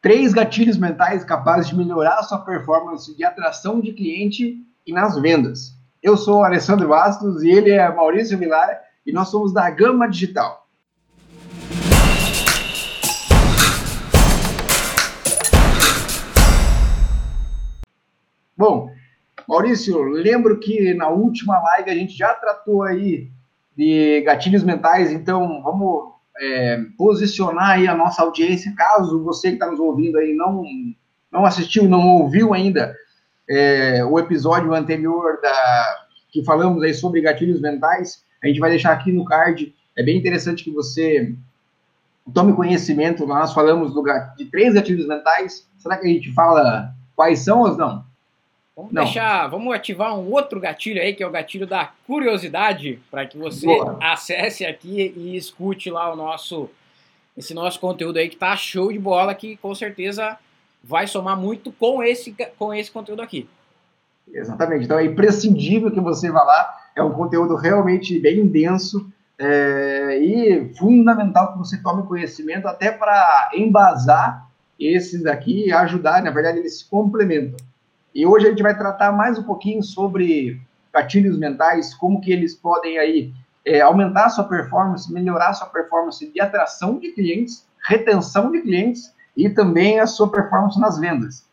três gatilhos mentais capazes de melhorar a sua performance de atração de cliente e nas vendas. Eu sou Alessandro Bastos e ele é Maurício Vilar e nós somos da Gama Digital. Bom, Maurício, lembro que na última live a gente já tratou aí de gatilhos mentais, então vamos é, posicionar aí a nossa audiência, caso você que está nos ouvindo aí não, não assistiu, não ouviu ainda é, o episódio anterior da, que falamos aí sobre gatilhos mentais, a gente vai deixar aqui no card, é bem interessante que você tome conhecimento, nós falamos do, de três gatilhos mentais, será que a gente fala quais são ou não? Vamos Não. deixar, vamos ativar um outro gatilho aí, que é o gatilho da curiosidade, para que você Boa. acesse aqui e escute lá o nosso esse nosso conteúdo aí que tá show de bola, que com certeza vai somar muito com esse com esse conteúdo aqui. Exatamente. Então é imprescindível que você vá lá. É um conteúdo realmente bem denso é, e fundamental que você tome conhecimento até para embasar esses aqui e ajudar. Na verdade, eles se complementam. E hoje a gente vai tratar mais um pouquinho sobre gatilhos mentais, como que eles podem aí é, aumentar a sua performance, melhorar a sua performance de atração de clientes, retenção de clientes e também a sua performance nas vendas.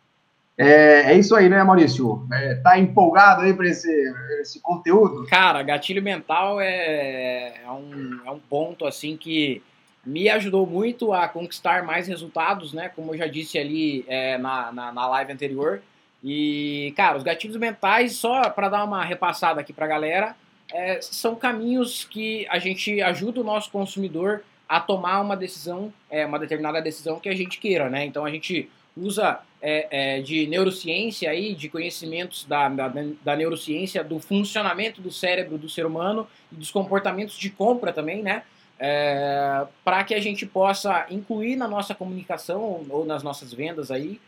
É, é isso aí, né, Maurício? É, tá empolgado aí para esse, esse conteúdo? Cara, gatilho mental é, é, um, é um ponto assim que me ajudou muito a conquistar mais resultados, né? Como eu já disse ali é, na, na, na live anterior. E, cara, os gatilhos mentais, só para dar uma repassada aqui para a galera, é, são caminhos que a gente ajuda o nosso consumidor a tomar uma decisão, é, uma determinada decisão que a gente queira, né? Então a gente usa é, é, de neurociência aí, de conhecimentos da, da, da, neurociência, do funcionamento do cérebro do ser humano e dos comportamentos de compra também, né? É, para que a gente possa incluir na nossa comunicação ou nas nossas vendas aí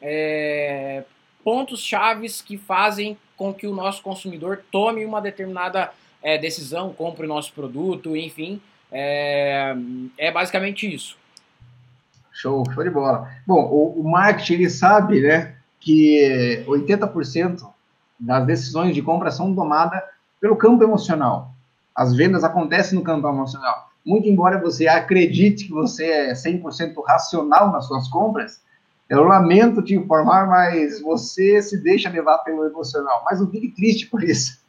é, pontos chaves que fazem com que o nosso consumidor tome uma determinada é, decisão, compre o nosso produto, enfim. É, é basicamente isso. Show, show de bola. Bom, o, o marketing ele sabe, né, que 80% das decisões de compra são tomadas pelo campo emocional. As vendas acontecem no campo emocional. Muito embora você acredite que você é 100% racional nas suas compras, eu lamento te informar, mas você se deixa levar pelo emocional. Mas não fique triste por isso.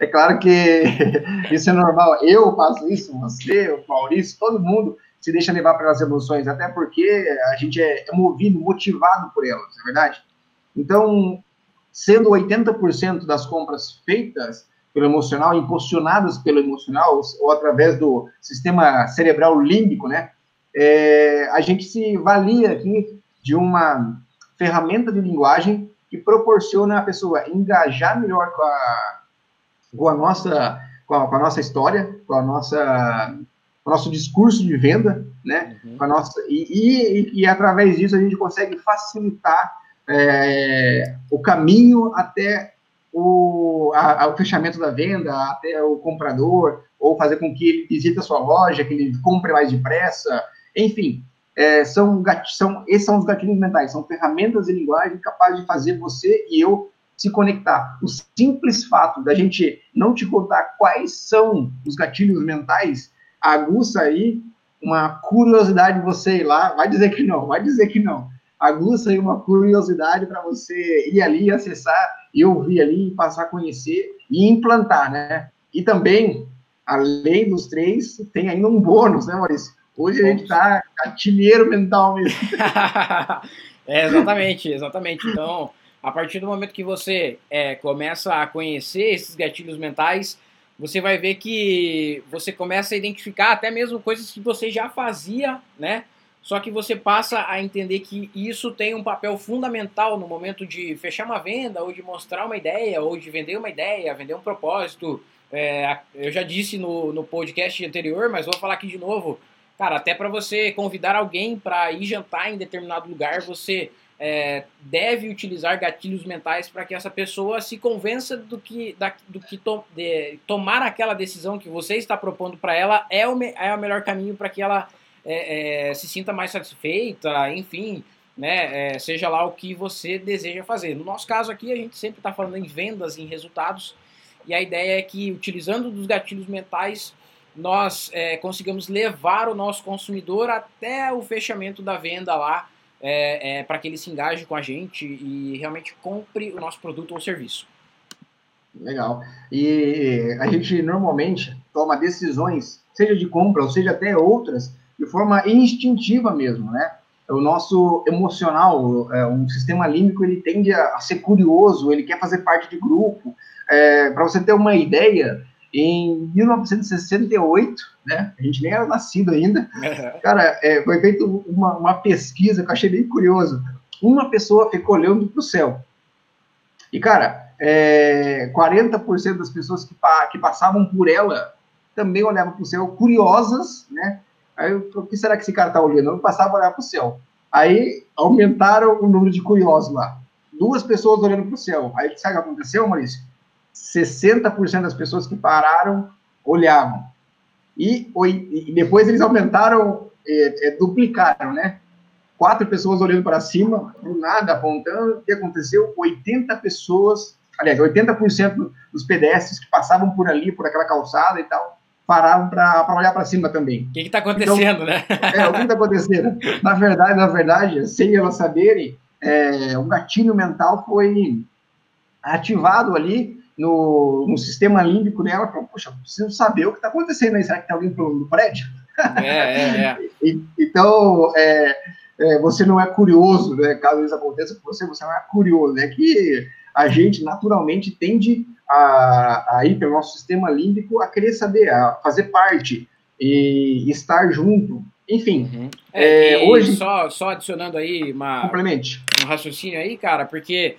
É claro que isso é normal. Eu faço isso, você, o Maurício, todo mundo se deixa levar pelas emoções, até porque a gente é, movido, motivado por elas, não é verdade? Então, sendo 80% das compras feitas pelo emocional, impulsionadas pelo emocional, ou através do sistema cerebral límbico, né? É, a gente se valia aqui de uma ferramenta de linguagem que proporciona a pessoa engajar melhor com a, com a nossa com a, com a nossa história, com a nossa com o nosso discurso de venda, né? Uhum. Com a nossa e, e, e, através disso a gente consegue facilitar é, o caminho até o, a, o fechamento da venda, até o comprador, ou fazer com que ele visite a sua loja, que ele compre mais depressa, enfim, é, são, são, esses são os gatilhos mentais, são ferramentas de linguagem capazes de fazer você e eu se conectar. O simples fato da gente não te contar quais são os gatilhos mentais aguça aí uma curiosidade de você ir lá, vai dizer que não, vai dizer que não. Aguça aí uma curiosidade para você ir ali, acessar e ouvir ali, passar a conhecer e implantar, né? E também, além dos três, tem ainda um bônus, né, Maurício? Hoje a gente está gatilheiro mental mesmo. é, exatamente, exatamente. Então, a partir do momento que você é, começa a conhecer esses gatilhos mentais, você vai ver que você começa a identificar até mesmo coisas que você já fazia, né? Só que você passa a entender que isso tem um papel fundamental no momento de fechar uma venda, ou de mostrar uma ideia, ou de vender uma ideia, vender um propósito. É, eu já disse no, no podcast anterior, mas vou falar aqui de novo. Cara, até para você convidar alguém para ir jantar em determinado lugar, você é, deve utilizar gatilhos mentais para que essa pessoa se convença do que, da, do que to, de, tomar aquela decisão que você está propondo para ela é o, é o melhor caminho para que ela é, é, se sinta mais satisfeita, enfim, né? É, seja lá o que você deseja fazer. No nosso caso aqui, a gente sempre está falando em vendas, em resultados, e a ideia é que, utilizando dos gatilhos mentais, nós é, consigamos levar o nosso consumidor até o fechamento da venda lá, é, é, para que ele se engaje com a gente e realmente compre o nosso produto ou serviço. Legal. E a gente normalmente toma decisões, seja de compra ou seja até outras, de forma instintiva mesmo, né? O nosso emocional, é, um sistema límbico, ele tende a, ser curioso, ele quer fazer parte de grupo. É, para você ter uma ideia, em 1968, né? A gente nem era nascido ainda. Cara, é, foi feita uma, uma, pesquisa que eu achei bem curioso. Uma pessoa ficou olhando para o céu. E, cara, é, 40% das pessoas que, que passavam por ela também olhavam para o céu, curiosas, né? Aí, o que será que esse cara está olhando? Eu passava a olhar para o céu. Aí, aumentaram o número de curiosos lá. Duas pessoas olhando para o céu. Aí, sabe o que aconteceu, Maurício? 60% das pessoas que pararam olhavam. E, e depois eles aumentaram, é, é, duplicaram, né? Quatro pessoas olhando para cima, do nada, apontando. O que aconteceu? 80 pessoas, aliás, 80% dos pedestres que passavam por ali, por aquela calçada e tal, paravam para olhar para cima também. O que está acontecendo, então, né? É, o que está acontecendo? Na verdade, na verdade, sem elas saberem, é, um gatilho mental foi ativado ali no, no sistema límbico dela, falou, puxa, preciso saber o que está acontecendo aí, será que tem alguém no prédio? É, é, é. então, é, é, você não é curioso, né, caso isso aconteça com você, você não é curioso, é que a gente naturalmente tende a, a ir pelo nosso sistema límbico a querer saber, a fazer parte e estar junto, enfim. Uhum. É, é hoje só, só adicionando aí uma, um raciocínio aí, cara, porque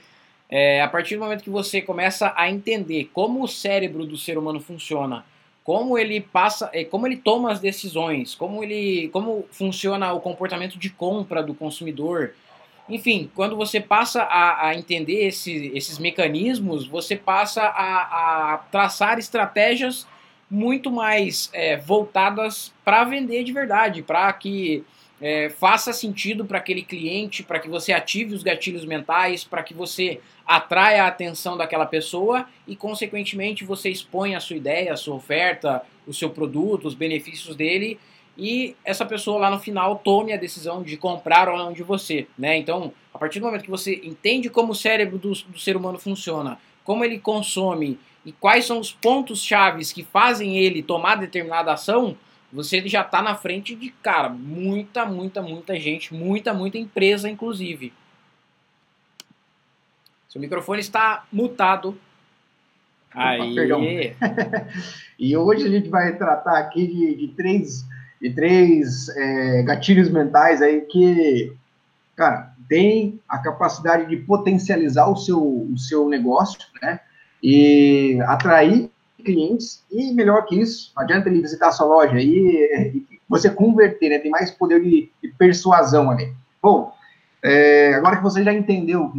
é, a partir do momento que você começa a entender como o cérebro do ser humano funciona, como ele passa, é, como ele toma as decisões, como ele, como funciona o comportamento de compra do consumidor, enfim, quando você passa a, a entender esse, esses mecanismos, você passa a, a traçar estratégias muito mais é, voltadas para vender de verdade, para que é, faça sentido para aquele cliente, para que você ative os gatilhos mentais, para que você atraia a atenção daquela pessoa e, consequentemente, você expõe a sua ideia, a sua oferta, o seu produto, os benefícios dele e essa pessoa lá no final tome a decisão de comprar ou não de você, né? Então, a partir do momento que você entende como o cérebro do, do ser humano funciona, como ele consome e quais são os pontos chaves que fazem ele tomar determinada ação, você já está na frente de, cara, muita, muita, muita gente, muita, muita empresa, inclusive. Seu microfone está mutado. Aí. Perdão. e hoje a gente vai tratar aqui de, de três, de três é, gatilhos mentais aí que, cara, tem a capacidade de potencializar o seu, o seu negócio, né? E atrair clientes e melhor que isso, não adianta ele visitar a sua loja e, e você converter, né? Tem mais poder de, de persuasão ali. Bom, é, agora que você já entendeu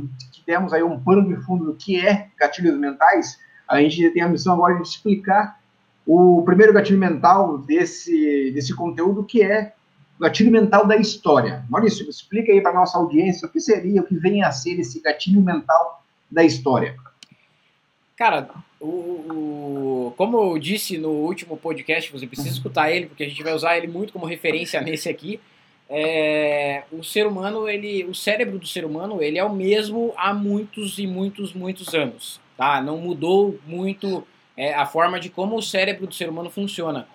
temos aí um pano de fundo do que é gatilhos mentais, a gente tem a missão agora de explicar o primeiro gatilho mental desse, desse conteúdo, que é o gatilho mental da história. Maurício, explica aí para nossa audiência o que seria, o que vem a ser esse gatilho mental da história. Cara, o, o, como eu disse no último podcast, você precisa escutar ele, porque a gente vai usar ele muito como referência nesse aqui é, o ser humano, ele, o cérebro do ser humano, ele é o mesmo há muitos e muitos, muitos anos, tá? Não mudou muito é, a forma de como o cérebro do ser humano funciona.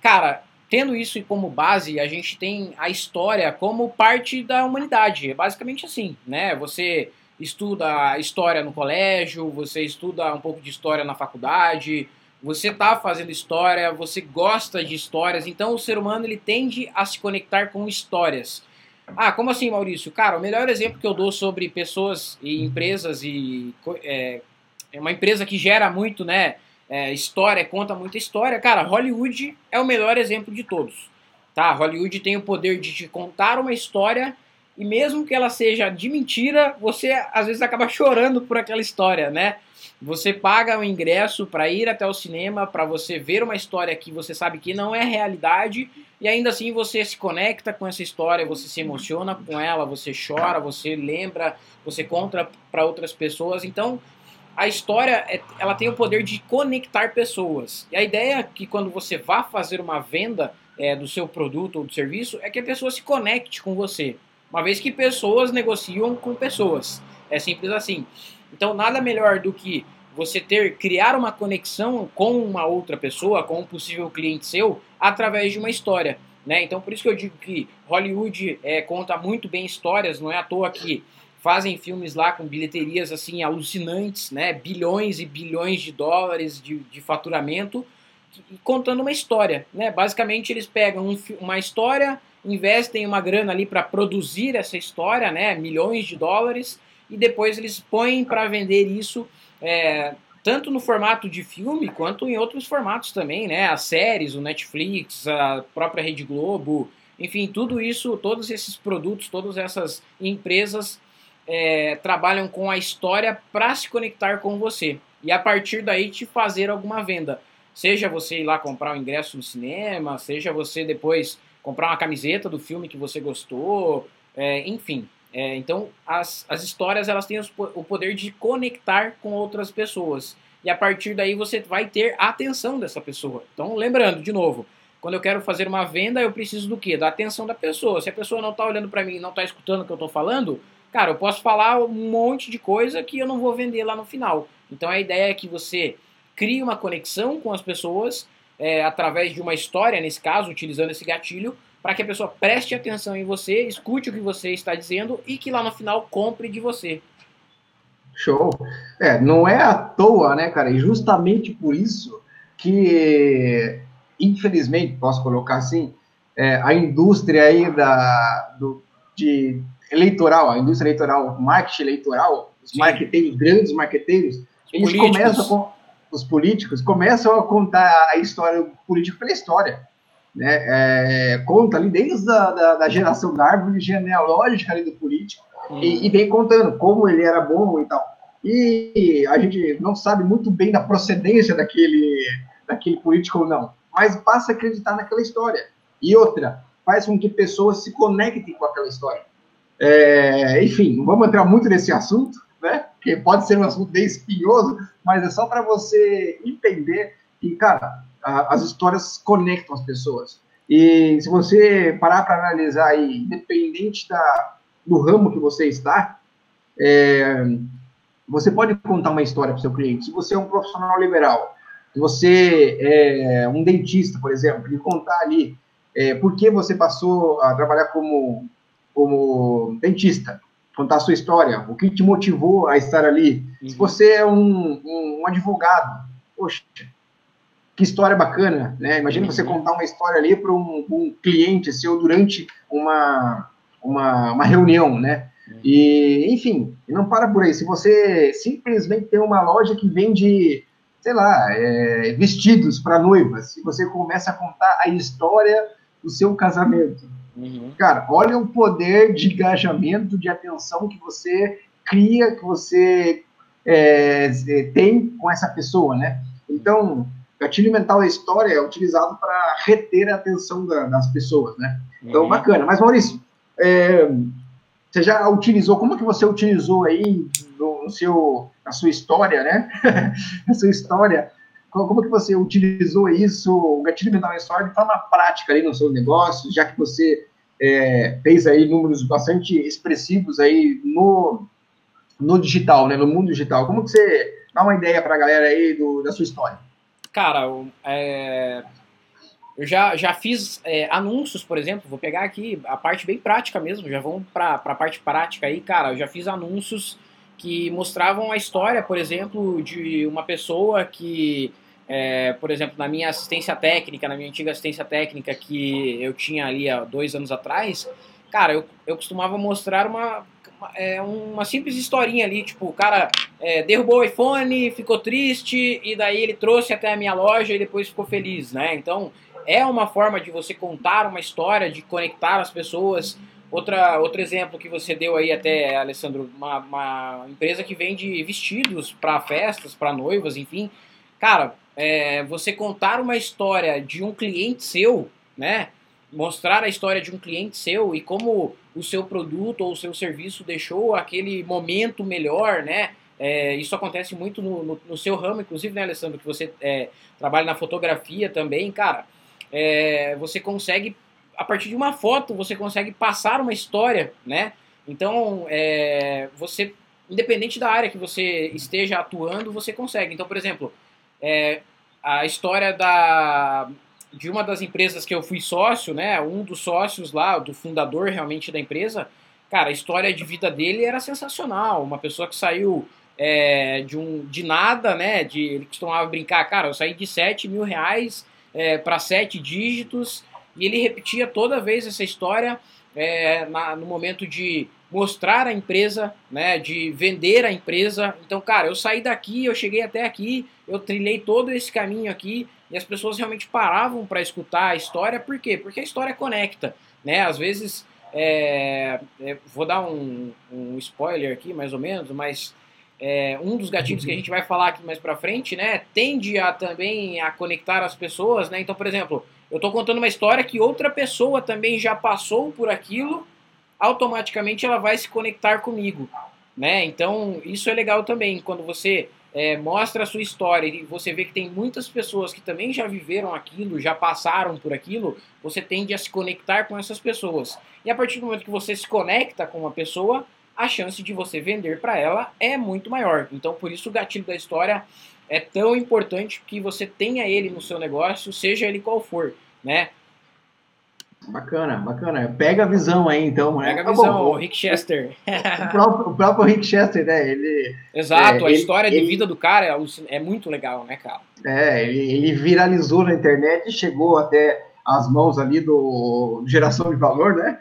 Cara, tendo isso como base, a gente tem a história como parte da humanidade. É basicamente assim, né? Você estuda história no colégio, você estuda um pouco de história na faculdade, você está fazendo história, você gosta de histórias, então o ser humano ele tende a se conectar com histórias. Ah, como assim, Maurício? Cara, o melhor exemplo que eu dou sobre pessoas e empresas e é, é uma empresa que gera muito, né? É, história, conta muita história. Cara, Hollywood é o melhor exemplo de todos. Tá? Hollywood tem o poder de te contar uma história e mesmo que ela seja de mentira, você às vezes acaba chorando por aquela história, né? Você paga o ingresso para ir até o cinema, para você ver uma história que você sabe que não é realidade, e ainda assim você se conecta com essa história, você se emociona com ela, você chora, você lembra, você conta para outras pessoas. Então, a história é, ela tem o poder de conectar pessoas. E a ideia é que quando você vá fazer uma venda é, do seu produto ou do serviço é que a pessoa se conecte com você. Uma vez que pessoas negociam com pessoas. É simples assim. Então, nada melhor do que você ter criar uma conexão com uma outra pessoa, com um possível cliente seu, através de uma história. Né? Então, por isso que eu digo que Hollywood é, conta muito bem histórias, não é à toa que fazem filmes lá com bilheterias assim alucinantes, né? bilhões e bilhões de dólares de, de faturamento, contando uma história. Né? Basicamente, eles pegam um, uma história, investem uma grana ali para produzir essa história, né? milhões de dólares, e depois eles põem para vender isso é, tanto no formato de filme quanto em outros formatos também, né? As séries, o Netflix, a própria Rede Globo, enfim, tudo isso, todos esses produtos, todas essas empresas é, trabalham com a história para se conectar com você e a partir daí te fazer alguma venda. Seja você ir lá comprar o um ingresso no cinema, seja você depois comprar uma camiseta do filme que você gostou, é, enfim. É, então, as, as histórias elas têm os, o poder de conectar com outras pessoas. E a partir daí você vai ter a atenção dessa pessoa. Então, lembrando, de novo, quando eu quero fazer uma venda, eu preciso do quê? Da atenção da pessoa. Se a pessoa não está olhando para mim não está escutando o que eu estou falando, cara, eu posso falar um monte de coisa que eu não vou vender lá no final. Então, a ideia é que você crie uma conexão com as pessoas é, através de uma história, nesse caso, utilizando esse gatilho, para que a pessoa preste atenção em você, escute o que você está dizendo e que lá no final compre de você. Show. É, não é à toa, né, cara? E justamente por isso que, infelizmente, posso colocar assim, é, a indústria aí da, do, de eleitoral, a indústria eleitoral, marketing eleitoral, os marqueteiros, grandes marqueteiros, eles políticos. começam com os políticos começam a contar a história do político pela história né, é, conta ali desde a da, da, geração da árvore genealógica ali do político uhum. e, e, vem contando como ele era bom e tal. E a gente não sabe muito bem da procedência daquele, daquele político ou não, mas passa a acreditar naquela história. E outra, faz com que pessoas se conectem com aquela história. É, enfim, não vamos entrar muito nesse assunto, né? Que pode ser um assunto bem espinhoso, mas é só para você entender que, cara, as histórias conectam as pessoas. E se você parar para analisar aí, independente da, do ramo que você está, é, você pode contar uma história para o seu cliente. Se você é um profissional liberal, se você é um dentista, por exemplo, e contar ali é, por que você passou a trabalhar como, como dentista, contar a sua história, o que te motivou a estar ali. Uhum. Se você é um, um, um advogado, poxa, que história bacana, né? Imagina você contar uma história ali para um, um, cliente seu durante uma, uma, uma reunião, né? E, enfim, não para por aí. Se você simplesmente tem uma loja que vende, sei lá, é, vestidos para noivas, e você começa a contar a história do seu casamento, uhum. cara, olha o poder de engajamento, de atenção que você cria, que você é, tem com essa pessoa, né? Então, gatilho mental da história é utilizado para reter a atenção da, das pessoas, né? Então, uhum. bacana. Mas, Maurício, é, você já utilizou, como que você utilizou aí no, no seu, na sua história, né? na sua história, como que você utilizou isso, o gatilho mental da história, de forma prática aí no seu negócio, já que você é, fez aí números bastante expressivos aí no, no digital, né? No mundo digital. Como que você dá uma ideia para a galera aí do, da sua história? Cara, é, eu já, já fiz é, anúncios, por exemplo, vou pegar aqui a parte bem prática mesmo, já vamos para a parte prática aí, cara, eu já fiz anúncios que mostravam a história, por exemplo, de uma pessoa que, é, por exemplo, na minha assistência técnica, na minha antiga assistência técnica que eu tinha ali há dois anos atrás, cara, eu, eu costumava mostrar uma, é uma simples historinha ali, tipo, o cara é, derrubou o iPhone, ficou triste, e daí ele trouxe até a minha loja e depois ficou feliz, né? Então, é uma forma de você contar uma história, de conectar as pessoas outra, outro exemplo que você deu aí até, Alessandro, uma, uma empresa que vende vestidos para festas, para noivas, enfim. Cara, é, você contar uma história de um cliente seu, né? Mostrar a história de um cliente seu e como o seu produto ou o seu serviço deixou aquele momento melhor, né? É, isso acontece muito no, no, no, seu ramo, inclusive, né, Alessandro, que você é, trabalha na fotografia também, cara. É, você consegue, a partir de uma foto, você consegue passar uma história, né? Então, é, você, independente da área que você esteja atuando, você consegue. Então, por exemplo, é, a história da, de uma das empresas que eu fui sócio, né? Um dos sócios lá, do fundador realmente da empresa, cara, a história de vida dele era sensacional. Uma pessoa que saiu é, de, um, de nada, né? De, ele costumava brincar, cara, eu saí de 7 mil reais é, para 7 dígitos, e ele repetia toda vez essa história é, na, no momento de mostrar a empresa, né, de vender a empresa. Então, cara, eu saí daqui, eu cheguei até aqui, eu trilhei todo esse caminho aqui, e as pessoas realmente paravam para escutar a história, por quê? Porque a história conecta, né? Às vezes, é, é, vou dar um, um spoiler aqui, mais ou menos, mas é, um dos gatilhos que a gente vai falar aqui mais para frente, né, tende a também a conectar as pessoas, né? Então, por exemplo, eu estou contando uma história que outra pessoa também já passou por aquilo, automaticamente ela vai se conectar comigo, né? Então, isso é legal também quando você é, mostra a sua história e você vê que tem muitas pessoas que também já viveram aquilo, já passaram por aquilo, você tende a se conectar com essas pessoas. E a partir do momento que você se conecta com uma pessoa, a chance de você vender para ela é muito maior. Então, por isso o gatilho da história é tão importante que você tenha ele no seu negócio, seja ele qual for, né? Bacana, bacana. Pega a visão aí, então. Né? Pega a visão, bom, o Rick Chester. o, próprio, o próprio Rick Chester, né? Ele, Exato, é, a ele, história ele, de vida do cara é, é, muito legal, né, cara? É, ele, viralizou na internet e chegou até as mãos ali do Geração de Valor, né?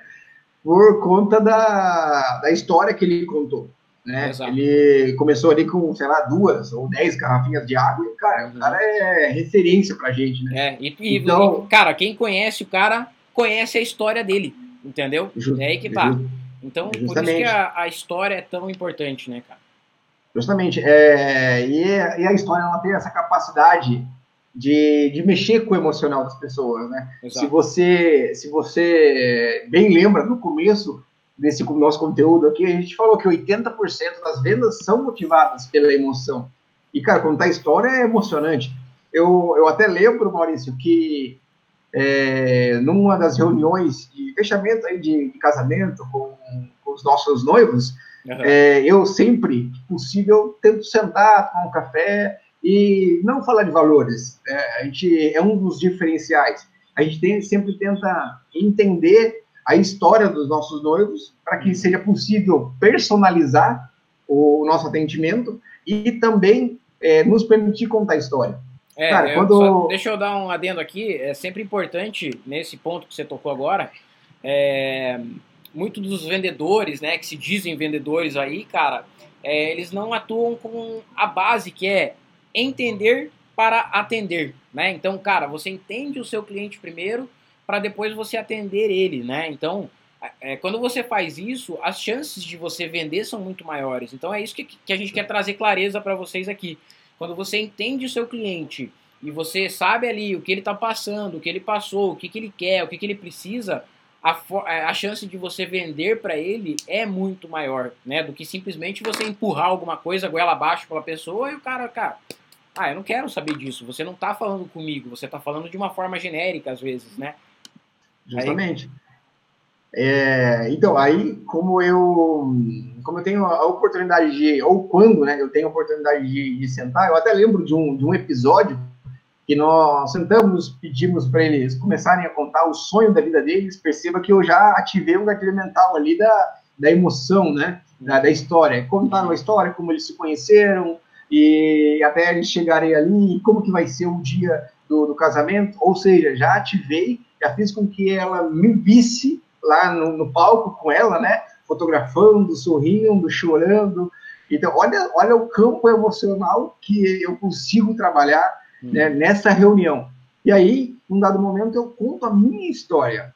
por conta da, da história que ele contou. Né? Ele começou ali com, sei lá, duas ou dez garrafinhas de água. E, cara, o cara é referência pra gente, né? É, e, e então, cara, quem conhece o cara conhece a história dele, entendeu? Just, é aí que tá. Então, justamente. por isso que a, a, história é tão importante, né, cara? Justamente. É, e, e a história ela tem essa capacidade de, de mexer com o emocional das pessoas, né? Se você, se você bem lembra, no começo desse nosso conteúdo aqui, a gente falou que 80% das vendas são motivadas pela emoção. E, cara, contar a história é emocionante. Eu, eu até lembro, Maurício, que é, numa das reuniões de fechamento aí de, de casamento com, com, os nossos noivos, uhum. é, eu sempre, possível, tento sentar, tomar um café e não falar de valores, é, a gente é um dos diferenciais. A gente tem, sempre tenta entender a história dos nossos noivos para que seja possível personalizar o nosso atendimento e também é, nos permitir contar a história. É, Cara, eu, quando... Só, deixa eu dar um adendo aqui. É sempre importante, nesse ponto que você tocou agora, é, muito dos vendedores, né, que se dizem vendedores aí, cara, é, eles não atuam com a base que é entender para atender, né? Então, cara, você entende o seu cliente primeiro para depois você atender ele, né? Então, é, quando você faz isso, as chances de você vender são muito maiores. Então, é isso que, que a gente quer trazer clareza para vocês aqui. Quando você entende o seu cliente e você sabe ali o que ele está passando, o que ele passou, o que, que ele quer, o que, que ele precisa, a, é, a chance de você vender para ele é muito maior, né? Do que simplesmente você empurrar alguma coisa goela abaixo para a pessoa e o cara, cara, ah, eu não quero saber disso. Você não está falando comigo, você está falando de uma forma genérica às vezes, né? Justamente. Aí... É, então, aí, como eu, como eu tenho a oportunidade de, ou quando, né, eu tenho a oportunidade de, de sentar, eu até lembro de um, de um episódio que nós sentamos, pedimos para eles começarem a contar o sonho da vida deles, perceba que eu já ativei um gatilho mental ali da, da emoção, né, da, da história. Contaram a história, como eles se conheceram, e até eles chegarem ali, como que vai ser o dia do, do, casamento, ou seja, já ativei, já fiz com que ela me visse lá no, no, palco com ela, né, fotografando, sorrindo, chorando, então olha, olha o campo emocional que eu consigo trabalhar hum. né, nessa reunião, e aí, num dado momento, eu conto a minha história,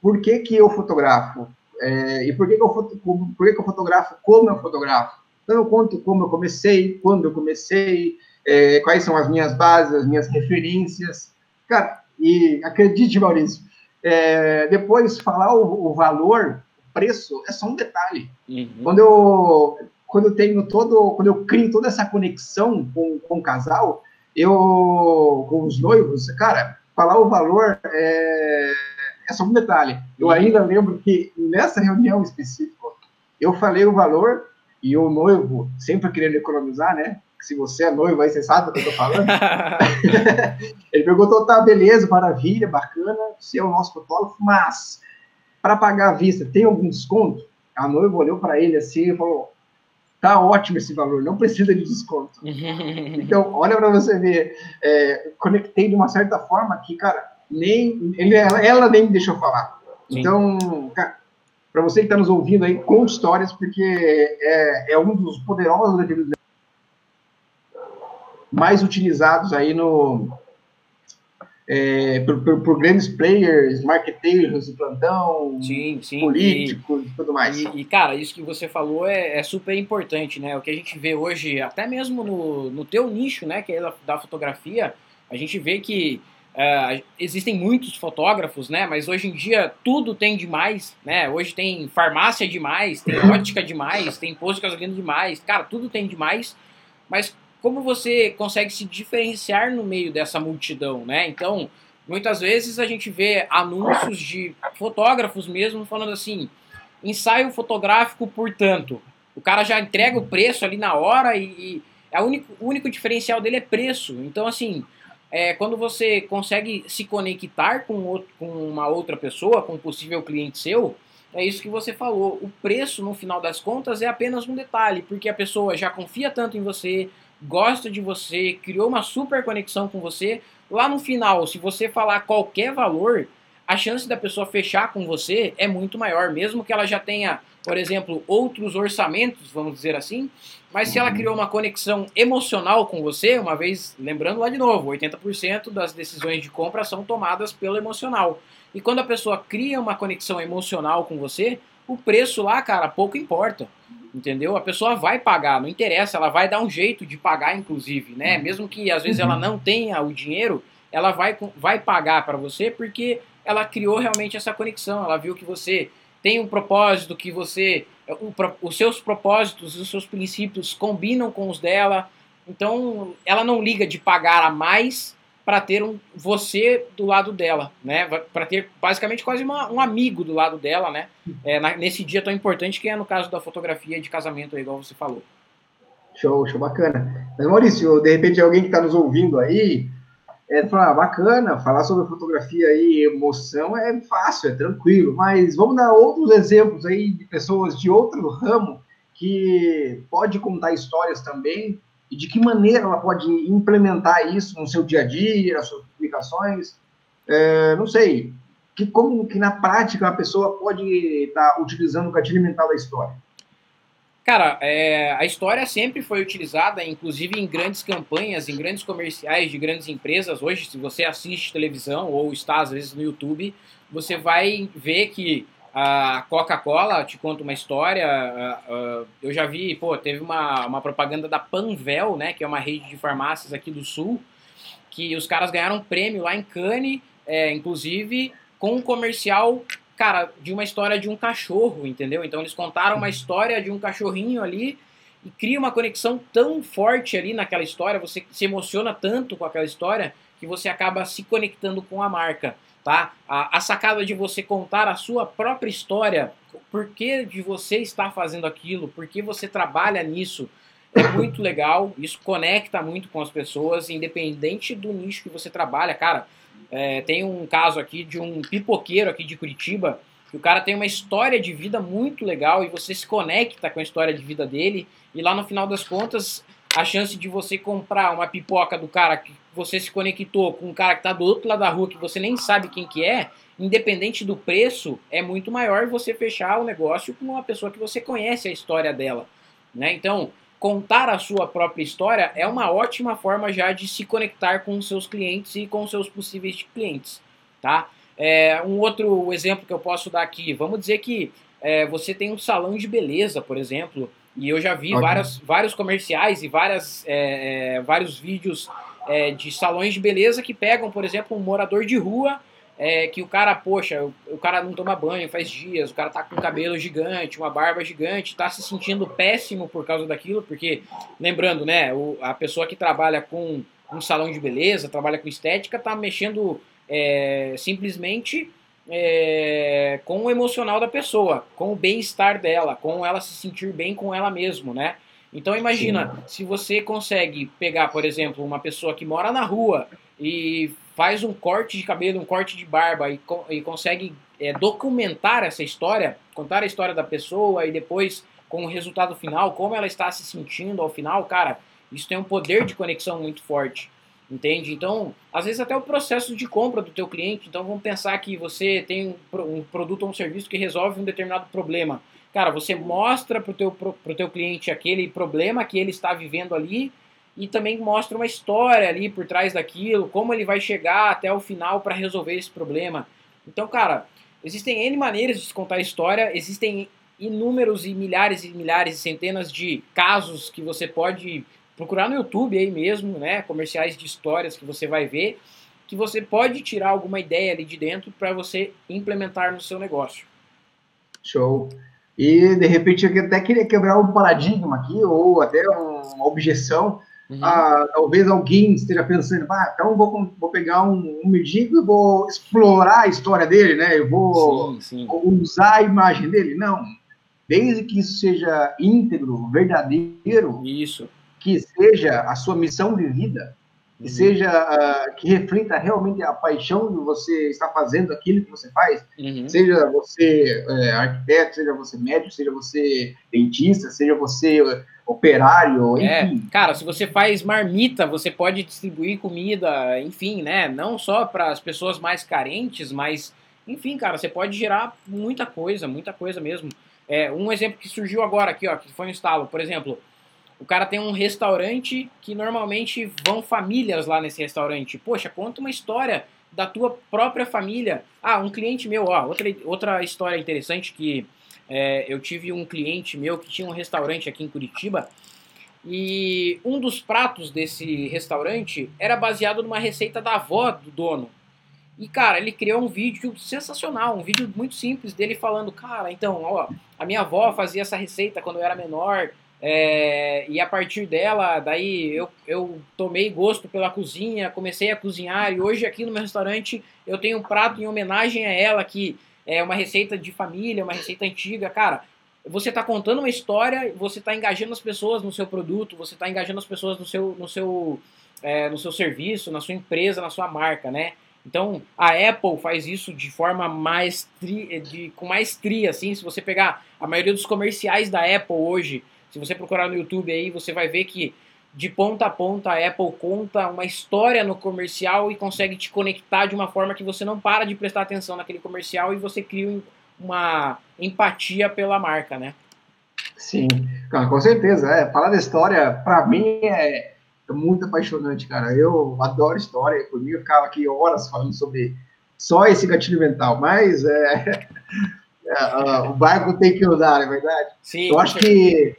por que que eu fotografo, é, e por que, que, eu, por que, que eu fotografo como eu fotografo. Então eu conto como eu comecei, quando eu comecei, é, quais são as minhas bases, as minhas referências. Cara, e acredite, Maurício, é, depois falar o, o, valor, o preço, é só um detalhe. Uhum. Quando eu quando eu tenho todo, quando eu crio toda essa conexão com, com o casal, eu com os noivos, cara, falar o valor é, é só um detalhe. Eu uhum. ainda lembro que nessa reunião específica, eu falei o valor e o noivo, sempre querendo economizar, né? Se você é noivo, aí você sabe o que eu tô falando. ele perguntou, tá, beleza, maravilha, bacana, você é o nosso fotógrafo, mas para pagar à vista, tem algum desconto? A noiva olhou para ele assim e falou, tá ótimo esse valor, não precisa de desconto. então, olha para você ver, é, conectei de uma certa forma que, cara, nem ele, ela, ela nem me deixou falar. Sim. Então, cara, para você que está nos ouvindo aí, com histórias, porque é, é um dos poderosos daqueles mais utilizados aí no é, por, por, por, grandes players, marqueteiros de plantão, sim, sim. políticos e, tudo mais. E, e, cara, isso que você falou é, é, super importante, né? O que a gente vê hoje, até mesmo no, no teu nicho, né, que é da, da fotografia, a gente vê que Uh, existem muitos fotógrafos, né? Mas hoje em dia tudo tem demais, né? Hoje tem farmácia demais, tem ótica demais, tem posto de gasolina demais, cara, tudo tem demais. Mas como você consegue se diferenciar no meio dessa multidão, né? Então, muitas vezes a gente vê anúncios de fotógrafos mesmo falando assim: ensaio fotográfico por tanto. O cara já entrega o preço ali na hora e, e único, o único diferencial dele é preço. Então, assim é, quando você consegue se conectar com, outro, com uma outra pessoa, com um possível cliente seu, é isso que você falou. O preço, no final das contas, é apenas um detalhe, porque a pessoa já confia tanto em você, gosta de você, criou uma super conexão com você. Lá no final, se você falar qualquer valor, a chance da pessoa fechar com você é muito maior, mesmo que ela já tenha, por exemplo, outros orçamentos, vamos dizer assim, mas se ela uhum. criou uma conexão emocional com você, uma vez, lembrando lá de novo, 80% das decisões de compra são tomadas pelo emocional. E quando a pessoa cria uma conexão emocional com você, o preço lá, cara, pouco importa. Entendeu? A pessoa vai pagar, não interessa, ela vai dar um jeito de pagar, inclusive, né? Uhum. Mesmo que às vezes ela uhum. não tenha o dinheiro, ela vai, vai pagar para você porque ela criou realmente essa conexão. Ela viu que você tem um propósito, que você o, os seus propósitos, os seus princípios combinam com os dela. Então, ela não liga de pagar a mais para ter um você do lado dela, né? Para ter basicamente quase uma, um amigo do lado dela, né? É, na, nesse dia tão importante que é no caso da fotografia de casamento, igual você falou. Show, show bacana. Mas Maurício, de repente alguém que está nos ouvindo aí, é, falar, ah, bacana, falar sobre fotografia e emoção é fácil, é tranquilo, mas vamos dar outros exemplos aí de pessoas de outro ramo que pode contar histórias também e de que maneira ela pode implementar isso no seu dia a dia, nas suas publicações, é, não sei, que como que na prática a pessoa pode estar tá utilizando o gatilho mental da história. Cara, é, a história sempre foi utilizada, inclusive em grandes campanhas, em grandes comerciais de grandes empresas. Hoje, se você assiste televisão ou está às vezes no YouTube, você vai ver que a Coca-Cola te conta uma história. eu já vi, pô, teve uma, uma propaganda da Panvel, né, que é uma rede de farmácias aqui do Sul, que os caras ganharam um prêmio lá em Cannes, é, inclusive com um comercial cara, de uma história de um cachorro, entendeu? Então eles contaram uma história de um cachorrinho ali e cria uma conexão tão forte ali naquela história, você se emociona tanto com aquela história que você acaba se conectando com a marca, tá? A, a sacada de você contar a sua própria história, por que de você está fazendo aquilo, por que você trabalha nisso, é muito legal, isso conecta muito com as pessoas, independente do nicho que você trabalha, cara. É, tem um caso aqui de um pipoqueiro aqui de Curitiba, que o cara tem uma história de vida muito legal e você se conecta com a história de vida dele, e lá no final das contas, a chance de você comprar uma pipoca do cara que você se conectou com um cara que está do outro lado da rua que você nem sabe quem que é, independente do preço, é muito maior você fechar o negócio com uma pessoa que você conhece a história dela. Né? Então, contar a sua própria história é uma ótima forma já de se conectar com os seus clientes e com os seus possíveis clientes, tá? É, um outro exemplo que eu posso dar aqui, vamos dizer que é, você tem um salão de beleza, por exemplo, e eu já vi várias, vários comerciais e várias, é, é, vários vídeos é, de salões de beleza que pegam, por exemplo, um morador de rua é, que o cara, poxa, o, o, cara não toma banho faz dias, o cara tá com um cabelo gigante, uma barba gigante, tá se sentindo péssimo por causa daquilo, porque, lembrando, né, o, a pessoa que trabalha com um salão de beleza, trabalha com estética, tá mexendo é, simplesmente é, com o emocional da pessoa, com o bem-estar dela, com ela se sentir bem com ela mesma, né? Então imagina, Sim. se você consegue pegar, por exemplo, uma pessoa que mora na rua e faz um corte de cabelo, um corte de barba e, e consegue é, documentar essa história, contar a história da pessoa e depois com o resultado final, como ela está se sentindo ao final, cara, isso tem um poder de conexão muito forte. Entende? Então, às vezes até o processo de compra do teu cliente, então vamos pensar que você tem um, produto ou um serviço que resolve um determinado problema. Cara, você mostra para o teu, pro, teu cliente aquele problema que ele está vivendo ali e também mostra uma história ali por trás daquilo, como ele vai chegar até o final para resolver esse problema. Então, cara, existem N maneiras de contar a história, existem inúmeros e milhares e milhares e centenas de casos que você pode procurar no YouTube aí mesmo, né, comerciais de histórias que você vai ver, que você pode tirar alguma ideia ali de dentro para você implementar no seu negócio. Show. E de repente eu até queria quebrar um paradigma aqui, ou até uma objeção. Uhum. Ah, talvez alguém esteja pensando, ah, então vou, vou pegar um, um mendigo e vou explorar a história dele, né? Eu vou, sim, sim. vou usar a imagem dele. Não. Desde que isso seja íntegro, verdadeiro. Isso que seja a sua missão de vida, que uhum. seja uh, que reflita realmente a paixão de você estar fazendo aquilo que você faz, uhum. seja você é, arquiteto, seja você médico, seja você dentista, seja você operário, é, enfim. É, cara, se você faz marmita, você pode distribuir comida, enfim, né? Não só para as pessoas mais carentes, mas, enfim, cara, você pode gerar muita coisa, muita coisa mesmo. É, um exemplo que surgiu agora aqui, ó, que foi um instalo, por exemplo, o cara tem um restaurante que normalmente vão famílias lá nesse restaurante. Poxa, conta uma história da tua própria família. Ah, um cliente meu, ó, outra, outra história interessante que é, eu tive um cliente meu que tinha um restaurante aqui em Curitiba e um dos pratos desse restaurante era baseado numa receita da avó do dono. E, cara, ele criou um vídeo sensacional, um vídeo muito simples dele falando, cara, então, ó, a minha avó fazia essa receita quando eu era menor, é, e a partir dela, daí eu, eu tomei gosto pela cozinha, comecei a cozinhar e hoje aqui no meu restaurante eu tenho um prato em homenagem a ela que é uma receita de família, uma receita antiga, cara. Você está contando uma história, você está engajando as pessoas no seu produto, você está engajando as pessoas no seu, no seu, é, no seu serviço, na sua empresa, na sua marca, né? Então a Apple faz isso de forma mais de, com maestria, assim. Se você pegar a maioria dos comerciais da Apple hoje se você procurar no YouTube aí, você vai ver que de ponta a ponta a Apple conta uma história no comercial e consegue te conectar de uma forma que você não para de prestar atenção naquele comercial e você cria uma empatia pela marca, né? Sim, com certeza. É, falar da história, para mim, é, é muito apaixonante, cara. Eu adoro história. Por mim, eu ficava aqui horas falando sobre só esse gatilho mental, mas é, é, uh, o barco tem que não é verdade? Sim. Eu acho que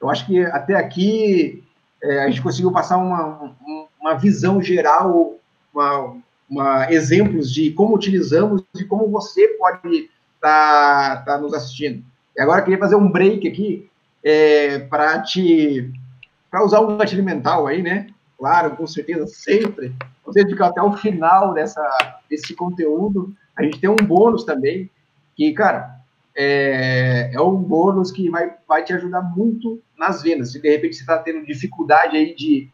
eu acho que até aqui é, a gente conseguiu passar uma, uma visão geral, uma, uma, exemplos de como utilizamos e como você pode estar tá, tá nos assistindo. E agora eu queria fazer um break aqui é, para te para usar um gatilho mental aí, né? Claro, com certeza, sempre. Você ficar até o final dessa, desse conteúdo. A gente tem um bônus também, que, cara, é, é um bônus que vai, vai te ajudar muito nas vendas. Se de repente você está tendo dificuldade aí de,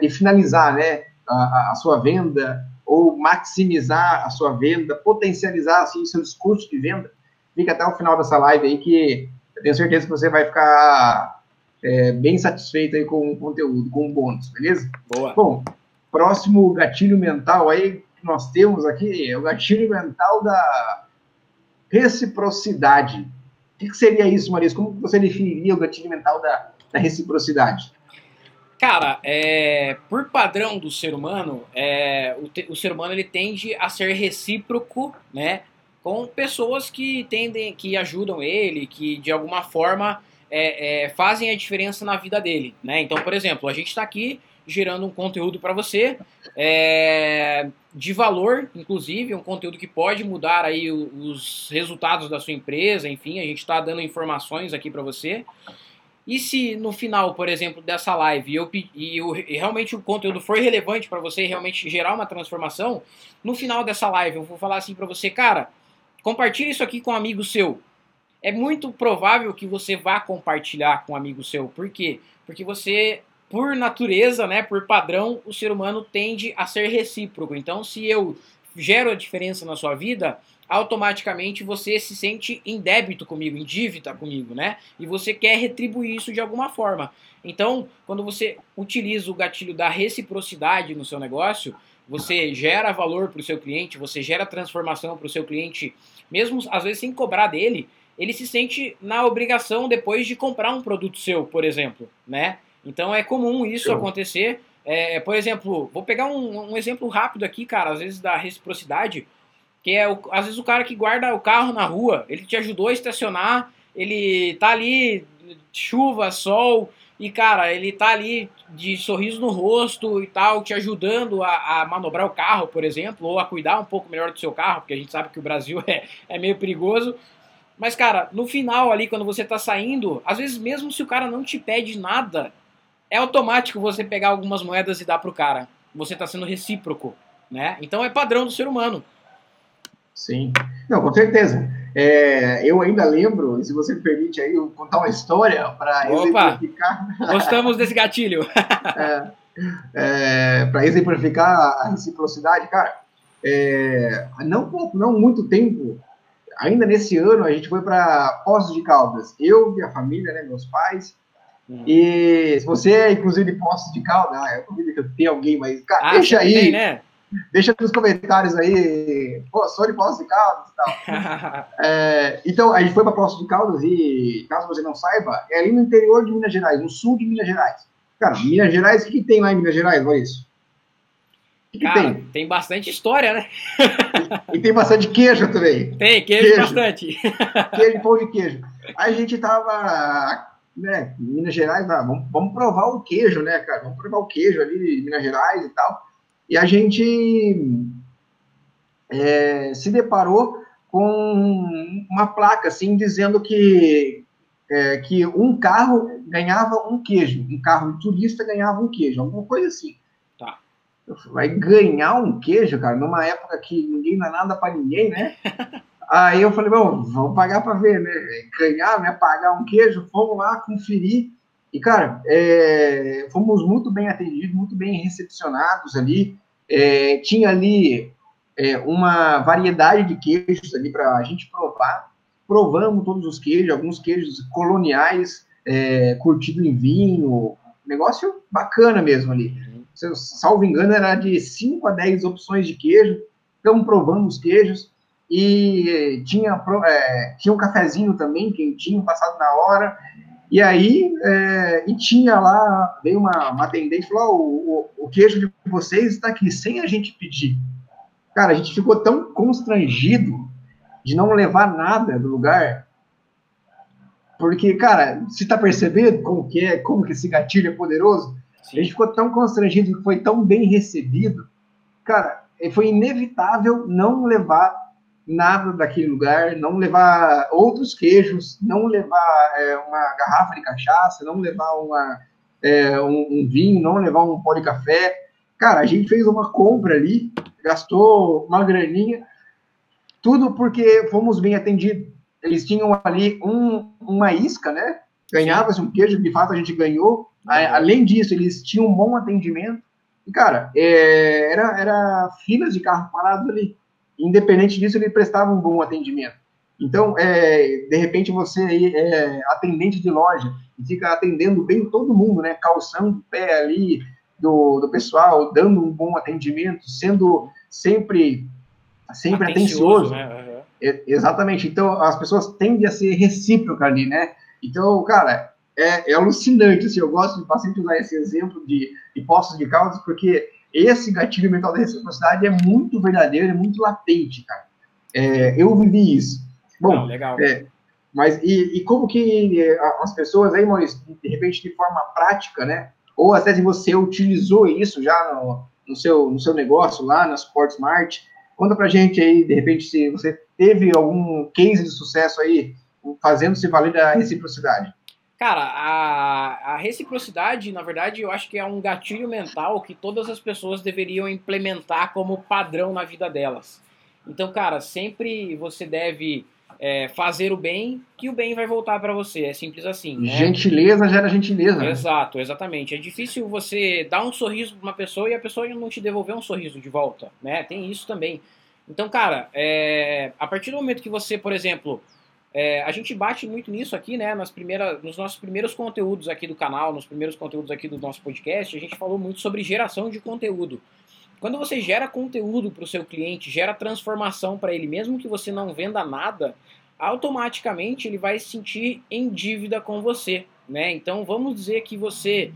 de finalizar né, a, a, sua venda ou maximizar a sua venda, potencializar assim, seus custos de venda, fica até o final dessa live aí que eu tenho certeza que você vai ficar é, bem satisfeito aí com o conteúdo, com o bônus, beleza? Boa. Bom, próximo gatilho mental aí que nós temos aqui é o gatilho mental da Reciprocidade. O que, seria isso, Marisa? Como você definiria o gatilho mental da, da reciprocidade? Cara, é, por padrão do ser humano, é, o, te, o, ser humano ele tende a ser recíproco, né, com pessoas que tendem, que ajudam ele, que de alguma forma é, é, fazem a diferença na vida dele, né? Então, por exemplo, a gente está aqui gerando um conteúdo para você é, de valor, inclusive, um conteúdo que pode mudar aí os resultados da sua empresa, enfim, a gente está dando informações aqui para você. E se no final, por exemplo, dessa live eu, e, eu, e realmente o conteúdo for relevante para você realmente gerar uma transformação, no final dessa live eu vou falar assim para você, cara, compartilhe isso aqui com um amigo seu. É muito provável que você vá compartilhar com um amigo seu. Por quê? Porque você por natureza, né, por padrão, o ser humano tende a ser recíproco. Então, se eu gero a diferença na sua vida, automaticamente você se sente em débito comigo, em dívida comigo, né? E você quer retribuir isso de alguma forma. Então, quando você utiliza o gatilho da reciprocidade no seu negócio, você gera valor para o seu cliente, você gera transformação para o seu cliente, mesmo às vezes sem cobrar dele, ele se sente na obrigação depois de comprar um produto seu, por exemplo, né? Então é comum isso acontecer. É, por exemplo, vou pegar um, um, exemplo rápido aqui, cara, às vezes da reciprocidade, que é o, às vezes o cara que guarda o carro na rua, ele te ajudou a estacionar, ele tá ali, chuva, sol, e cara, ele tá ali de sorriso no rosto e tal, te ajudando a, a, manobrar o carro, por exemplo, ou a cuidar um pouco melhor do seu carro, porque a gente sabe que o Brasil é, é meio perigoso. Mas, cara, no final ali, quando você tá saindo, às vezes mesmo se o cara não te pede nada, é automático você pegar algumas moedas e dar pro cara. Você está sendo recíproco, né? Então é padrão do ser humano. Sim. Não, com certeza. É, eu ainda lembro, se você me permite aí, eu contar uma história para exemplificar. Gostamos desse gatilho. é, é, para exemplificar a reciprocidade, cara. É, não pouco, não muito tempo. Ainda nesse ano a gente foi para Poços de Caldas. Eu, minha família, né, meus pais, Hum. E se você é, inclusive, Poços de Caldas, ah, eu duvido que tem alguém, mas, cara, ah, deixa aí. Tem, né? Deixa nos comentários aí, pô, sou de Poços de Caldas e tal. é, então, a gente foi para Poços de Caldas e, caso você não saiba, é ali no interior de Minas Gerais, no sul de Minas Gerais. Cara, Minas Gerais, o que, que tem lá em Minas Gerais? Olha isso. O que, que Cara, tem? Tem bastante história, né? e, e, tem bastante queijo também. Tem, queijo, queijo. bastante. Queijo, pão de queijo. Aí a gente tava né, Minas Gerais, ah, vamos, vamos provar o queijo, né, cara? Vamos provar o queijo ali de Minas Gerais e tal. E a gente é, se deparou com uma placa assim dizendo que é, que um carro ganhava um queijo, um carro de turista ganhava um queijo, alguma coisa assim. Tá. Vai ganhar um queijo, cara, numa época que ninguém dá nada para ninguém, né? Aí eu falei, bom, vamos pagar para ver, né? Ganhar, né? Pagar um queijo, fomos lá conferir. E, cara, é, fomos muito bem atendidos, muito bem recepcionados ali. É, tinha ali é, uma variedade de queijos ali para a gente provar. Provamos todos os queijos, alguns queijos coloniais, é, curtido em vinho. Negócio bacana mesmo ali. Se eu salvo engano, era de 5 a 10 opções de queijo. Então, provamos os queijos e tinha, é, tinha um cafezinho também, quentinho, passado na hora, e aí, é, e tinha lá, veio uma, uma atendente e falou, oh, o, o queijo de vocês está aqui, sem a gente pedir. Cara, a gente ficou tão constrangido de não levar nada do lugar, porque, cara, você está percebendo como que é, como que esse gatilho é poderoso? Sim. A gente ficou tão constrangido, foi tão bem recebido, cara, foi inevitável não levar nada daquele lugar, não levar outros queijos, não levar é, uma garrafa de cachaça, não levar uma, é, um, um, vinho, não levar um pó de café. Cara, a gente fez uma compra ali, gastou uma graninha, tudo porque fomos bem atendidos. Eles tinham ali um, uma isca, né? Ganhava-se um queijo, de fato a gente ganhou. Além disso, eles tinham um bom atendimento. E, cara, é, era, era filas de carro parados ali independente disso, ele prestava um bom atendimento. Então, é, de repente, você aí é atendente de loja e fica atendendo bem todo mundo, né? Calçando o pé ali do, do pessoal, dando um bom atendimento, sendo sempre, sempre atencioso. atencioso. Né? É, exatamente. Então, as pessoas tendem a ser recíprocas ali, né? Então, cara, é, é alucinante. Assim, eu gosto de sempre usar esse exemplo de, de postos de caldas, porque esse gatilho mental da reciprocidade é muito verdadeiro, é muito latente, cara. É, eu vivi isso. Bom, Não, legal. É, mas e, e, como que é, as pessoas aí, Maurício, de repente de forma prática, né? Ou até se você utilizou isso já no, no seu, no seu negócio lá na Sport Smart, conta pra gente aí, de repente, se você teve algum case de sucesso aí fazendo se valer da reciprocidade. Cara, a, a, reciprocidade, na verdade, eu acho que é um gatilho mental que todas as pessoas deveriam implementar como padrão na vida delas. Então, cara, sempre você deve é, fazer o bem, que o bem vai voltar para você. É simples assim. Né? Gentileza gera gentileza. Né? Exato, exatamente. É difícil você dar um sorriso para uma pessoa e a pessoa não te devolver um sorriso de volta, né? Tem isso também. Então, cara, é, a partir do momento que você, por exemplo, é, a gente bate muito nisso aqui, né? Nas primeiras, nos nossos primeiros conteúdos aqui do canal, nos primeiros conteúdos aqui do nosso podcast, a gente falou muito sobre geração de conteúdo. Quando você gera conteúdo para o seu cliente, gera transformação para ele, mesmo que você não venda nada, automaticamente ele vai se sentir em dívida com você, né? Então vamos dizer que você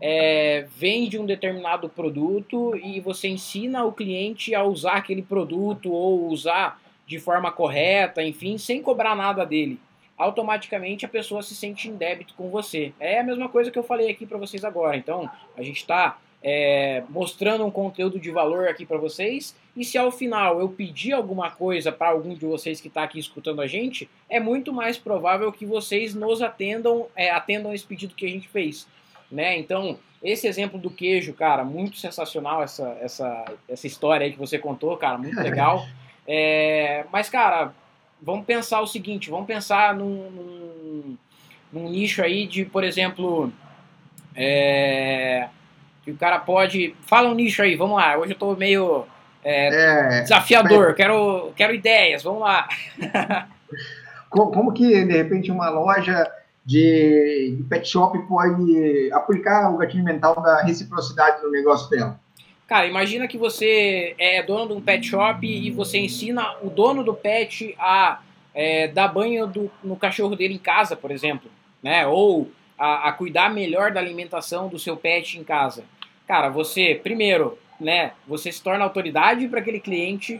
é, vende um determinado produto e você ensina o cliente a usar aquele produto ou usar de forma correta, enfim, sem cobrar nada dele. Automaticamente a pessoa se sente em débito com você. É a mesma coisa que eu falei aqui para vocês agora. Então a gente está é, mostrando um conteúdo de valor aqui para vocês. E se ao final eu pedir alguma coisa para algum de vocês que está aqui escutando a gente, é muito mais provável que vocês nos atendam, é, atendam esse pedido que a gente fez. Né? Então, esse exemplo do queijo, cara, muito sensacional essa, essa, essa história aí que você contou, cara, muito legal. É, mas, cara, vamos pensar o seguinte, vamos pensar num, num, num nicho aí de, por exemplo, é, que o cara pode. Fala um nicho aí, vamos lá. Hoje eu tô meio é, é, desafiador, quero, quero ideias, vamos lá. como, como, que, de repente, uma loja de, pet shop pode aplicar o gatilho mental da reciprocidade no negócio dela? Cara, imagina que você é dono de um pet shop e você ensina o dono do pet a é, dar banho do, no cachorro dele em casa, por exemplo, né? Ou a, a cuidar melhor da alimentação do seu pet em casa. Cara, você, primeiro, né, você se torna autoridade para aquele cliente,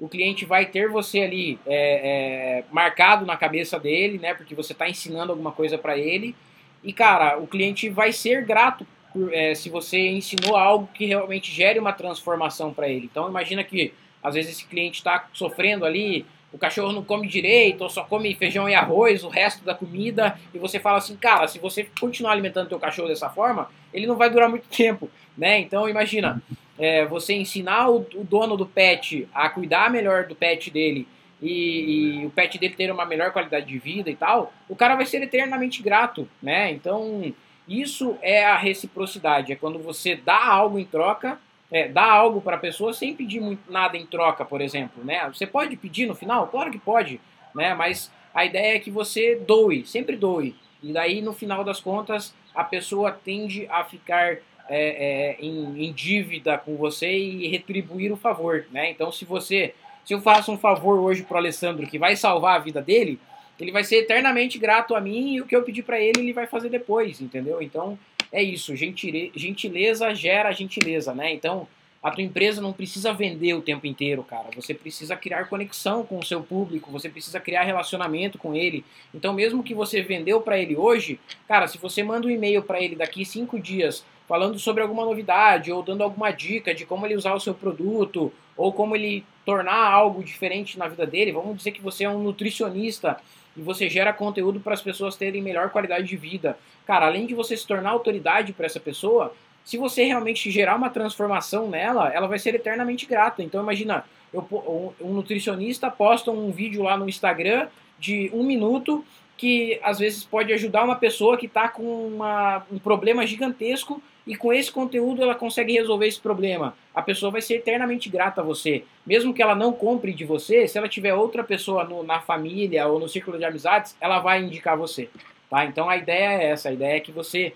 o cliente vai ter você ali é, é, marcado na cabeça dele, né, porque você está ensinando alguma coisa para ele, e, cara, o cliente vai ser grato é, se você ensinou algo que realmente gere uma transformação para ele. Então, imagina que, às vezes, esse cliente está sofrendo ali, o cachorro não come direito, ou só come feijão e arroz, o resto da comida, e você fala assim, cara, se você continuar alimentando teu cachorro dessa forma, ele não vai durar muito tempo, né? Então imagina, é, você ensinar o, o, dono do pet a cuidar melhor do pet dele e, e, o pet dele ter uma melhor qualidade de vida e tal, o cara vai ser eternamente grato, né? Então isso é a reciprocidade, é quando você dá algo em troca é, dar algo para a pessoa sem pedir muito, nada em troca, por exemplo, né? Você pode pedir no final? Claro que pode, né? Mas a ideia é que você doe, sempre doe. E daí, no final das contas, a pessoa tende a ficar é, é, em, em, dívida com você e retribuir o favor, né? Então, se você, se eu faço um favor hoje para o Alessandro que vai salvar a vida dele, ele vai ser eternamente grato a mim e o que eu pedir para ele, ele vai fazer depois, entendeu? Então, é isso, gentileza gera gentileza, né? Então, a tua empresa não precisa vender o tempo inteiro, cara. Você precisa criar conexão com o seu público, você precisa criar relacionamento com ele. Então, mesmo que você vendeu para ele hoje, cara, se você manda um e-mail para ele daqui cinco dias falando sobre alguma novidade ou dando alguma dica de como ele usar o seu produto ou como ele tornar algo diferente na vida dele, vamos dizer que você é um nutricionista e você gera conteúdo para as pessoas terem melhor qualidade de vida. Cara, além de você se tornar autoridade para essa pessoa, se você realmente gerar uma transformação nela, ela vai ser eternamente grata. Então imagina, eu, um nutricionista posta um vídeo lá no Instagram de um minuto que às vezes pode ajudar uma pessoa que está com uma, um problema gigantesco e com esse conteúdo ela consegue resolver esse problema. A pessoa vai ser eternamente grata a você. Mesmo que ela não compre de você, se ela tiver outra pessoa no, na família ou no círculo de amizades, ela vai indicar você. Tá? Então a ideia é essa, a ideia é que você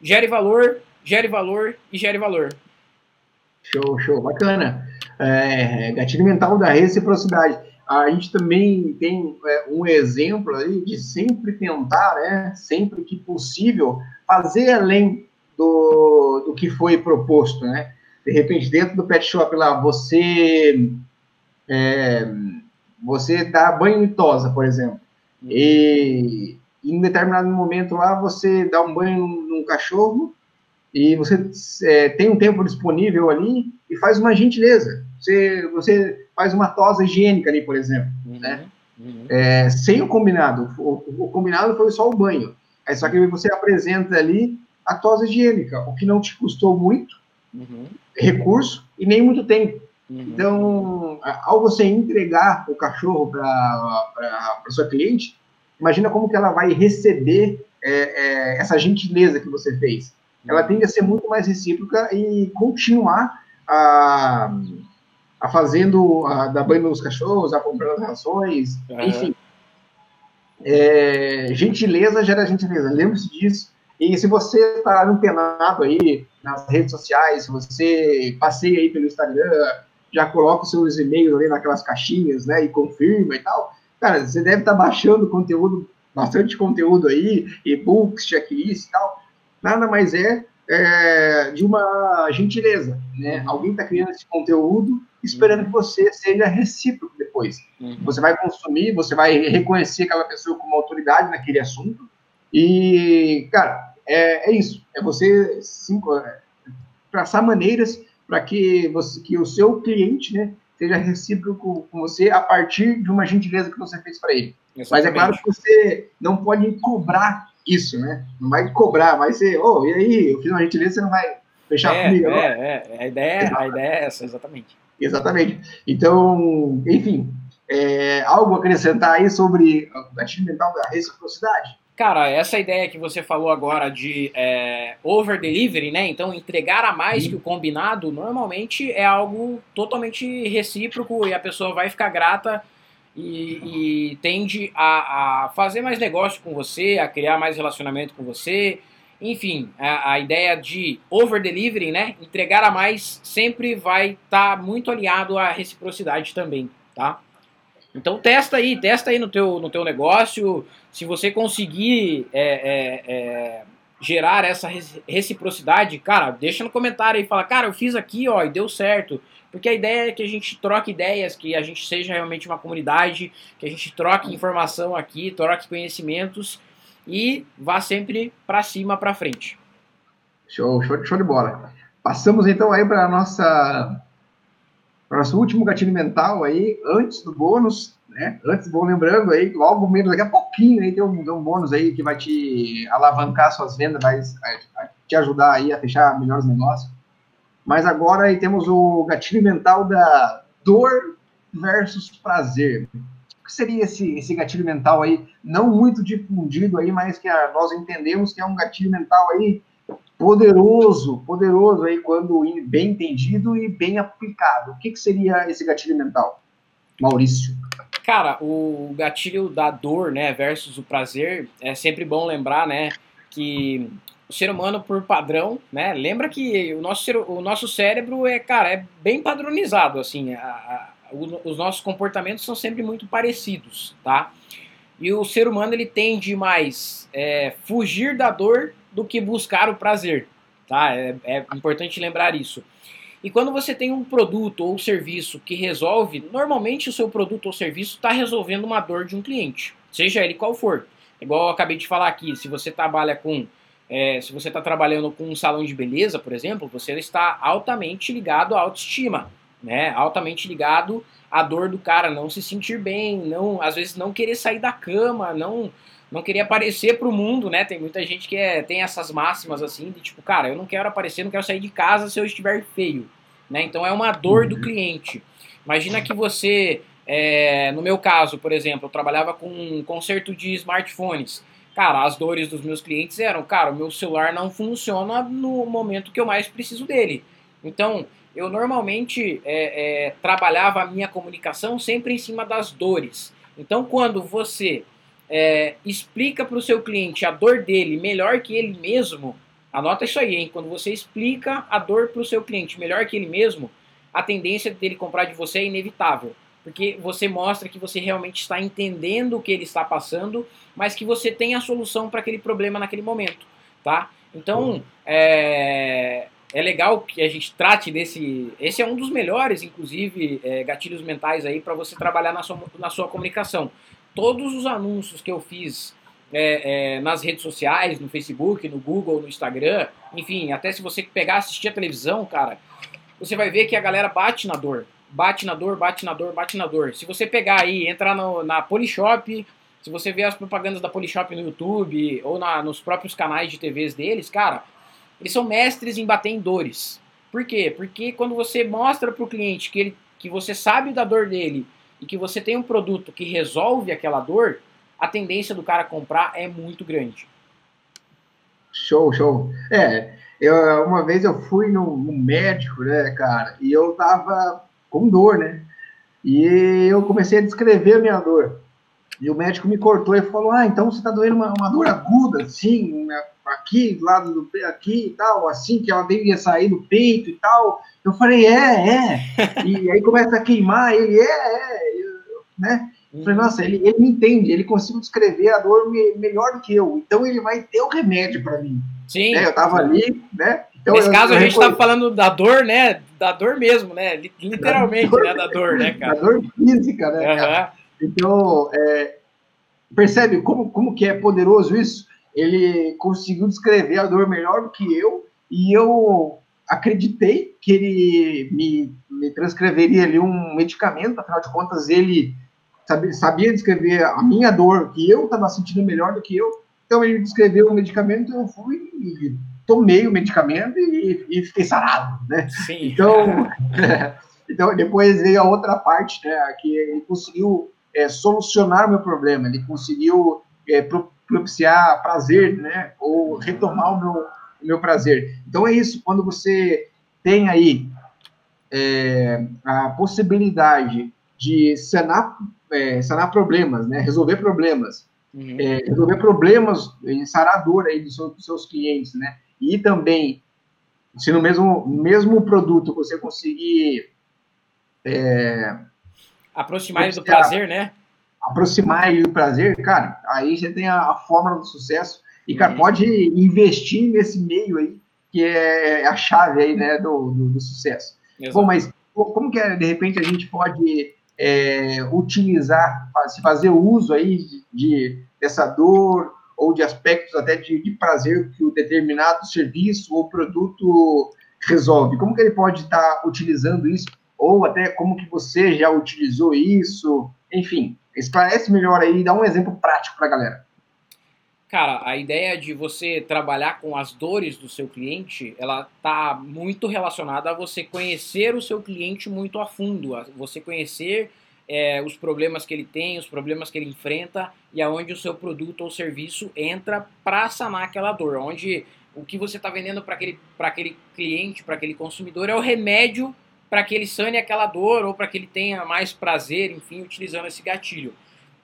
gere valor, gere valor e gere valor. Show, show, bacana. É, gatilho mental da reciprocidade. A gente também tem é, um exemplo aí de sempre tentar, né, sempre que possível, fazer além do, do que foi proposto, né? De repente, dentro do pet shop lá, você é, você dá banho em tosa, por exemplo, e em determinado momento lá você dá um banho num, num cachorro e você é, tem um tempo disponível ali e faz uma gentileza. Você, você faz uma tosa higiênica ali, por exemplo, uhum. né? Uhum. É, sem o combinado. O, o, combinado foi só o banho. É só que você apresenta ali a tosa higiênica, o que não te custou muito uhum. recurso e nem muito tempo. Uhum. Então, ao você entregar o cachorro para a sua cliente, imagina como que ela vai receber é, é, essa gentileza que você fez. Ela uhum. tende a ser muito mais recíproca e continuar a, a fazendo, a dar banho nos cachorros, a comprar as rações, uhum. enfim. É, gentileza gera gentileza, lembre-se disso. E se você está antenado aí nas redes sociais, se você passeia aí pelo Instagram, já coloca os seus e-mails ali naquelas caixinhas, né, e confirma e tal, cara, você deve estar tá baixando conteúdo, bastante conteúdo aí, e-books, checklist e tal. Nada mais é, é de uma gentileza, né? Alguém está criando esse conteúdo esperando que você seja recíproco depois. Uhum. Você vai consumir, você vai reconhecer aquela pessoa como autoridade naquele assunto. E, cara, é, é isso. É você cinco, é, traçar maneiras para que, você, que o seu cliente né, seja recíproco com você a partir de uma gentileza que você fez para ele. Exatamente. Mas é claro que você não pode cobrar isso, né? Não vai cobrar, vai ser, oh, e aí, eu fiz uma gentileza, você não vai fechar é, comigo. É, é, a ideia, a ideia é essa, exatamente. Exatamente. Então, enfim, é, algo a acrescentar aí sobre o gatilho mental da reciprocidade? Cara, essa ideia que você falou agora de é, over delivery, né? Então entregar a mais que o combinado, normalmente é algo totalmente recíproco e a pessoa vai ficar grata e, e tende a, a, fazer mais negócio com você, a criar mais relacionamento com você, enfim, a, a ideia de over delivery, né? Entregar a mais sempre vai estar tá muito aliado à reciprocidade também, tá? Então testa aí, testa aí no teu, no teu negócio. Se você conseguir é, é, é, gerar essa reciprocidade, cara, deixa no comentário aí, fala, cara, eu fiz aqui, ó, e deu certo. Porque a ideia é que a gente troque ideias, que a gente seja realmente uma comunidade, que a gente troque informação aqui, troque conhecimentos e vá sempre para cima, para frente. Show, show, show de bola. Passamos então aí para nossa nosso último gatilho mental aí, antes do bônus, né? Antes, vou lembrando aí, logo menos, daqui a pouquinho aí tem um, tem um bônus aí que vai te alavancar suas vendas, vai, vai te ajudar aí a fechar melhores negócios. Mas agora aí temos o gatilho mental da dor versus prazer que seria esse, esse gatilho mental aí, não muito difundido aí, mas que a, nós entendemos que é um gatilho mental aí poderoso, poderoso aí quando bem entendido e bem aplicado. O que, que seria esse gatilho mental, Maurício? Cara, o gatilho da dor, né, versus o prazer, é sempre bom lembrar, né, que o ser humano por padrão, né, lembra que o nosso, o nosso cérebro é, cara, é bem padronizado, assim, a, os nossos comportamentos são sempre muito parecidos, tá? E o ser humano ele tende mais é, fugir da dor do que buscar o prazer, tá? É, é, importante lembrar isso. E quando você tem um produto ou serviço que resolve, normalmente o seu produto ou serviço está resolvendo uma dor de um cliente, seja ele qual for. Igual eu acabei de falar aqui, se você trabalha com é, se você está trabalhando com um salão de beleza, por exemplo, você está altamente ligado à autoestima né? Altamente ligado à dor do cara, não se sentir bem, não, às vezes não querer sair da cama, não não querer aparecer pro mundo, né? Tem muita gente que é, tem essas máximas assim, de tipo, cara, eu não quero aparecer, não quero sair de casa se eu estiver feio, né? Então é uma dor do uhum. cliente. Imagina que você, é, no meu caso, por exemplo, eu trabalhava com um conserto de smartphones. Cara, as dores dos meus clientes eram, cara, o meu celular não funciona no momento que eu mais preciso dele. Então, eu normalmente é, é, trabalhava a minha comunicação sempre em cima das dores. Então, quando você é, explica para o seu cliente a dor dele melhor que ele mesmo, anota isso aí, hein? Quando você explica a dor para o seu cliente melhor que ele mesmo, a tendência dele comprar de você é inevitável. Porque você mostra que você realmente está entendendo o que ele está passando, mas que você tem a solução para aquele problema naquele momento, tá? Então, é, é legal que a gente trate desse. Esse é um dos melhores, inclusive, é, gatilhos mentais aí para você trabalhar na sua, na sua comunicação. Todos os anúncios que eu fiz é, é, nas redes sociais, no Facebook, no Google, no Instagram, enfim, até se você pegar assistir a televisão, cara, você vai ver que a galera bate na dor. Bate na dor, bate na dor, bate na dor. Se você pegar aí, entrar no, na Polishop, se você ver as propagandas da Polishop no YouTube ou na, nos próprios canais de TVs deles, cara, eles são mestres em bater em dores. Por quê? Porque quando você mostra para o cliente que, ele, que você sabe da dor dele e que você tem um produto que resolve aquela dor, a tendência do cara comprar é muito grande. Show, show. É, eu, uma vez eu fui no, no, médico, né, cara, e eu tava com dor, né? E eu comecei a descrever a minha dor. E o médico me cortou e falou: Ah, então você tá doendo uma, uma dor aguda, assim, né, aqui, do lado do peito, aqui e tal, assim, que ela devia sair do peito e tal. Eu falei: É, é. e aí começa a queimar, ele é, é, né? Eu falei, nossa, ele, ele me entende, ele consegue descrever a dor me, melhor do que eu, então ele vai ter o remédio para mim. Sim. Né? Eu tava ali, né? Então, Nesse eu, caso, eu a gente estava falando da dor, né? Da dor mesmo, né? Literalmente, da dor, né? Da dor, né, cara? Da dor física, né, uhum. cara? Então, é, percebe como, como que é poderoso isso? Ele conseguiu descrever a dor melhor do que eu, e eu acreditei que ele me, me transcreveria ali um medicamento, afinal de contas, ele sabia, sabia descrever a minha dor, que eu estava sentindo melhor do que eu. Então ele descreveu o medicamento, eu fui e tomei o medicamento e, e fiquei sarado, né? Sim. Então, então depois veio a outra parte, né? Que ele conseguiu é, solucionar o meu problema, ele conseguiu é, propiciar prazer, né? Ou retomar o meu, o meu prazer. Então é isso. Quando você tem aí é, a possibilidade de sanar é, sanar problemas, né? Resolver problemas. Uhum. É, resolver problemas em sanar dor aí dos seus, dos seus, clientes, né? E também, se no mesmo, mesmo produto você conseguir... É, aproximar ele do prazer, né? Aproximar ele do prazer, cara, aí você tem a, a fórmula do sucesso. E, cara, uhum. pode investir nesse meio aí, que é a chave aí, né, do, do, do sucesso. Exato. Bom, mas como que, é, de repente, a gente pode é, utilizar, se fazer uso aí de, de, dessa dor ou de aspectos até de, de, prazer que o determinado serviço ou produto resolve. Como que ele pode estar utilizando isso? Ou até como que você já utilizou isso? Enfim, esclarece melhor aí, dá um exemplo prático para a galera. Cara, a ideia de você trabalhar com as dores do seu cliente, ela tá muito relacionada a você conhecer o seu cliente muito a fundo, a você conhecer é, os problemas que ele tem, os problemas que ele enfrenta e aonde o seu produto ou serviço entra para sanar aquela dor, onde o que você está vendendo para aquele, aquele cliente, para aquele consumidor é o remédio para que ele sane aquela dor ou para que ele tenha mais prazer, enfim, utilizando esse gatilho,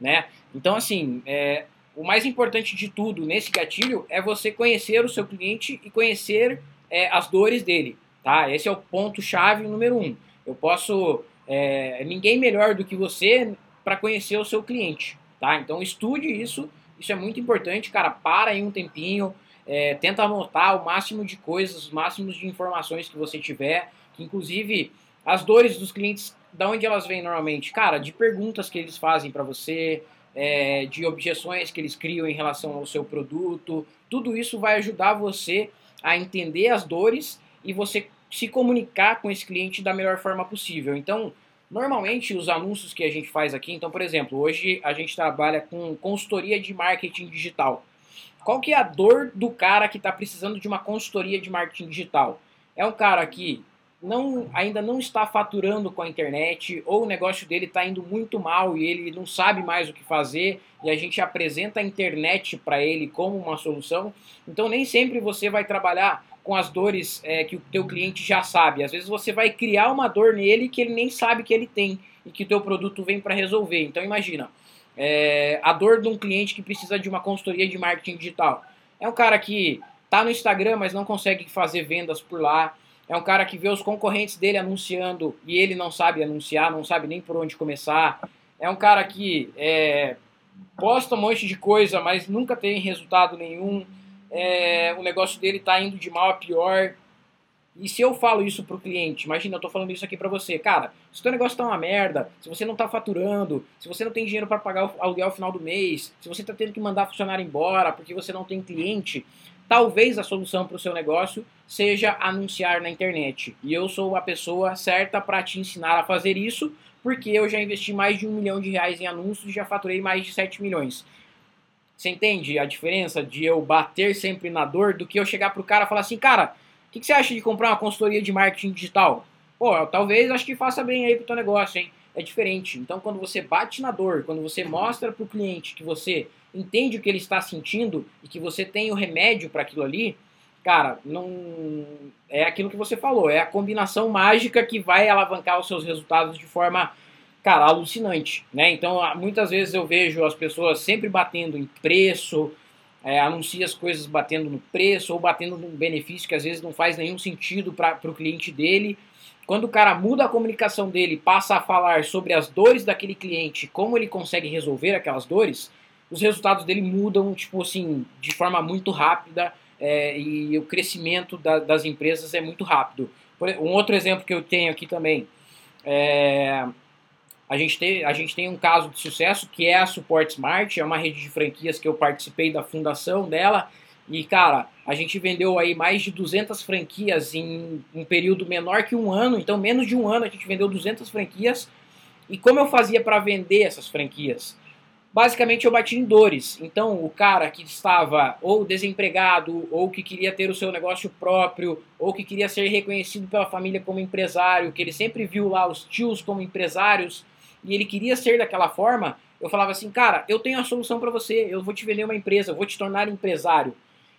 né? Então, assim, é, o mais importante de tudo nesse gatilho é você conhecer o seu cliente e conhecer é, as dores dele, tá? Esse é o ponto chave número um. Eu posso é, ninguém melhor do que você para conhecer o seu cliente, tá? Então estude isso, isso é muito importante, cara. Para aí um tempinho, é, tenta anotar o máximo de coisas, os máximos de informações que você tiver, que inclusive as dores dos clientes, da onde elas vêm normalmente? Cara, de perguntas que eles fazem para você, é, de objeções que eles criam em relação ao seu produto. Tudo isso vai ajudar você a entender as dores e você se comunicar com esse cliente da melhor forma possível. Então, normalmente os anúncios que a gente faz aqui, então, por exemplo, hoje a gente trabalha com consultoria de marketing digital. Qual que é a dor do cara que está precisando de uma consultoria de marketing digital? É um cara que não, ainda não está faturando com a internet, ou o negócio dele está indo muito mal e ele não sabe mais o que fazer, e a gente apresenta a internet para ele como uma solução. Então nem sempre você vai trabalhar com as dores é, que o teu cliente já sabe. Às vezes você vai criar uma dor nele que ele nem sabe que ele tem e que o teu produto vem para resolver. Então imagina, é, a dor de um cliente que precisa de uma consultoria de marketing digital. É um cara que está no Instagram, mas não consegue fazer vendas por lá é um cara que vê os concorrentes dele anunciando e ele não sabe anunciar, não sabe nem por onde começar. É um cara que é, posta um monte de coisa, mas nunca tem resultado nenhum. É, o negócio dele está indo de mal a pior. E se eu falo isso pro cliente, imagina, eu tô falando isso aqui para você, cara, se o teu negócio tá uma merda, se você não tá faturando, se você não tem dinheiro para pagar o aluguel ao final do mês, se você tá tendo que mandar funcionário embora porque você não tem cliente, talvez a solução para o seu negócio seja anunciar na internet. E eu sou a pessoa certa para te ensinar a fazer isso, porque eu já investi mais de um milhão de reais em anúncios e já faturei mais de 7 milhões. Você entende a diferença de eu bater sempre na dor do que eu chegar pro cara e falar assim, cara, o que, que, você acha de comprar uma consultoria de marketing digital? Pô, talvez acho que faça bem aí pro teu negócio, hein? É diferente. Então, quando você bate na dor, quando você mostra pro cliente que você entende o que ele está sentindo e que você tem o remédio para aquilo ali, cara, não é aquilo que você falou, é a combinação mágica que vai alavancar os seus resultados de forma, cara, alucinante, né? Então, muitas vezes eu vejo as pessoas sempre batendo em preço, é, anuncia as coisas batendo no preço ou batendo num benefício que às vezes não faz nenhum sentido para o cliente dele. Quando o cara muda a comunicação dele, passa a falar sobre as dores daquele cliente, como ele consegue resolver aquelas dores, os resultados dele mudam, tipo assim, de forma muito rápida é, e o crescimento da, das empresas é muito rápido. Um outro exemplo que eu tenho aqui também é, a gente, tem, a gente tem um caso de sucesso que é a Support Smart, é uma rede de franquias que eu participei da fundação dela. E, cara, a gente vendeu aí mais de 200 franquias em um período menor que um ano. Então, menos de um ano a gente vendeu 200 franquias. E como eu fazia para vender essas franquias? Basicamente, eu bati em dores. Então, o cara que estava ou desempregado, ou que queria ter o seu negócio próprio, ou que queria ser reconhecido pela família como empresário, que ele sempre viu lá os tios como empresários, e ele queria ser daquela forma, eu falava assim, cara, eu tenho a solução para você, eu vou te vender uma empresa, eu vou te tornar empresário.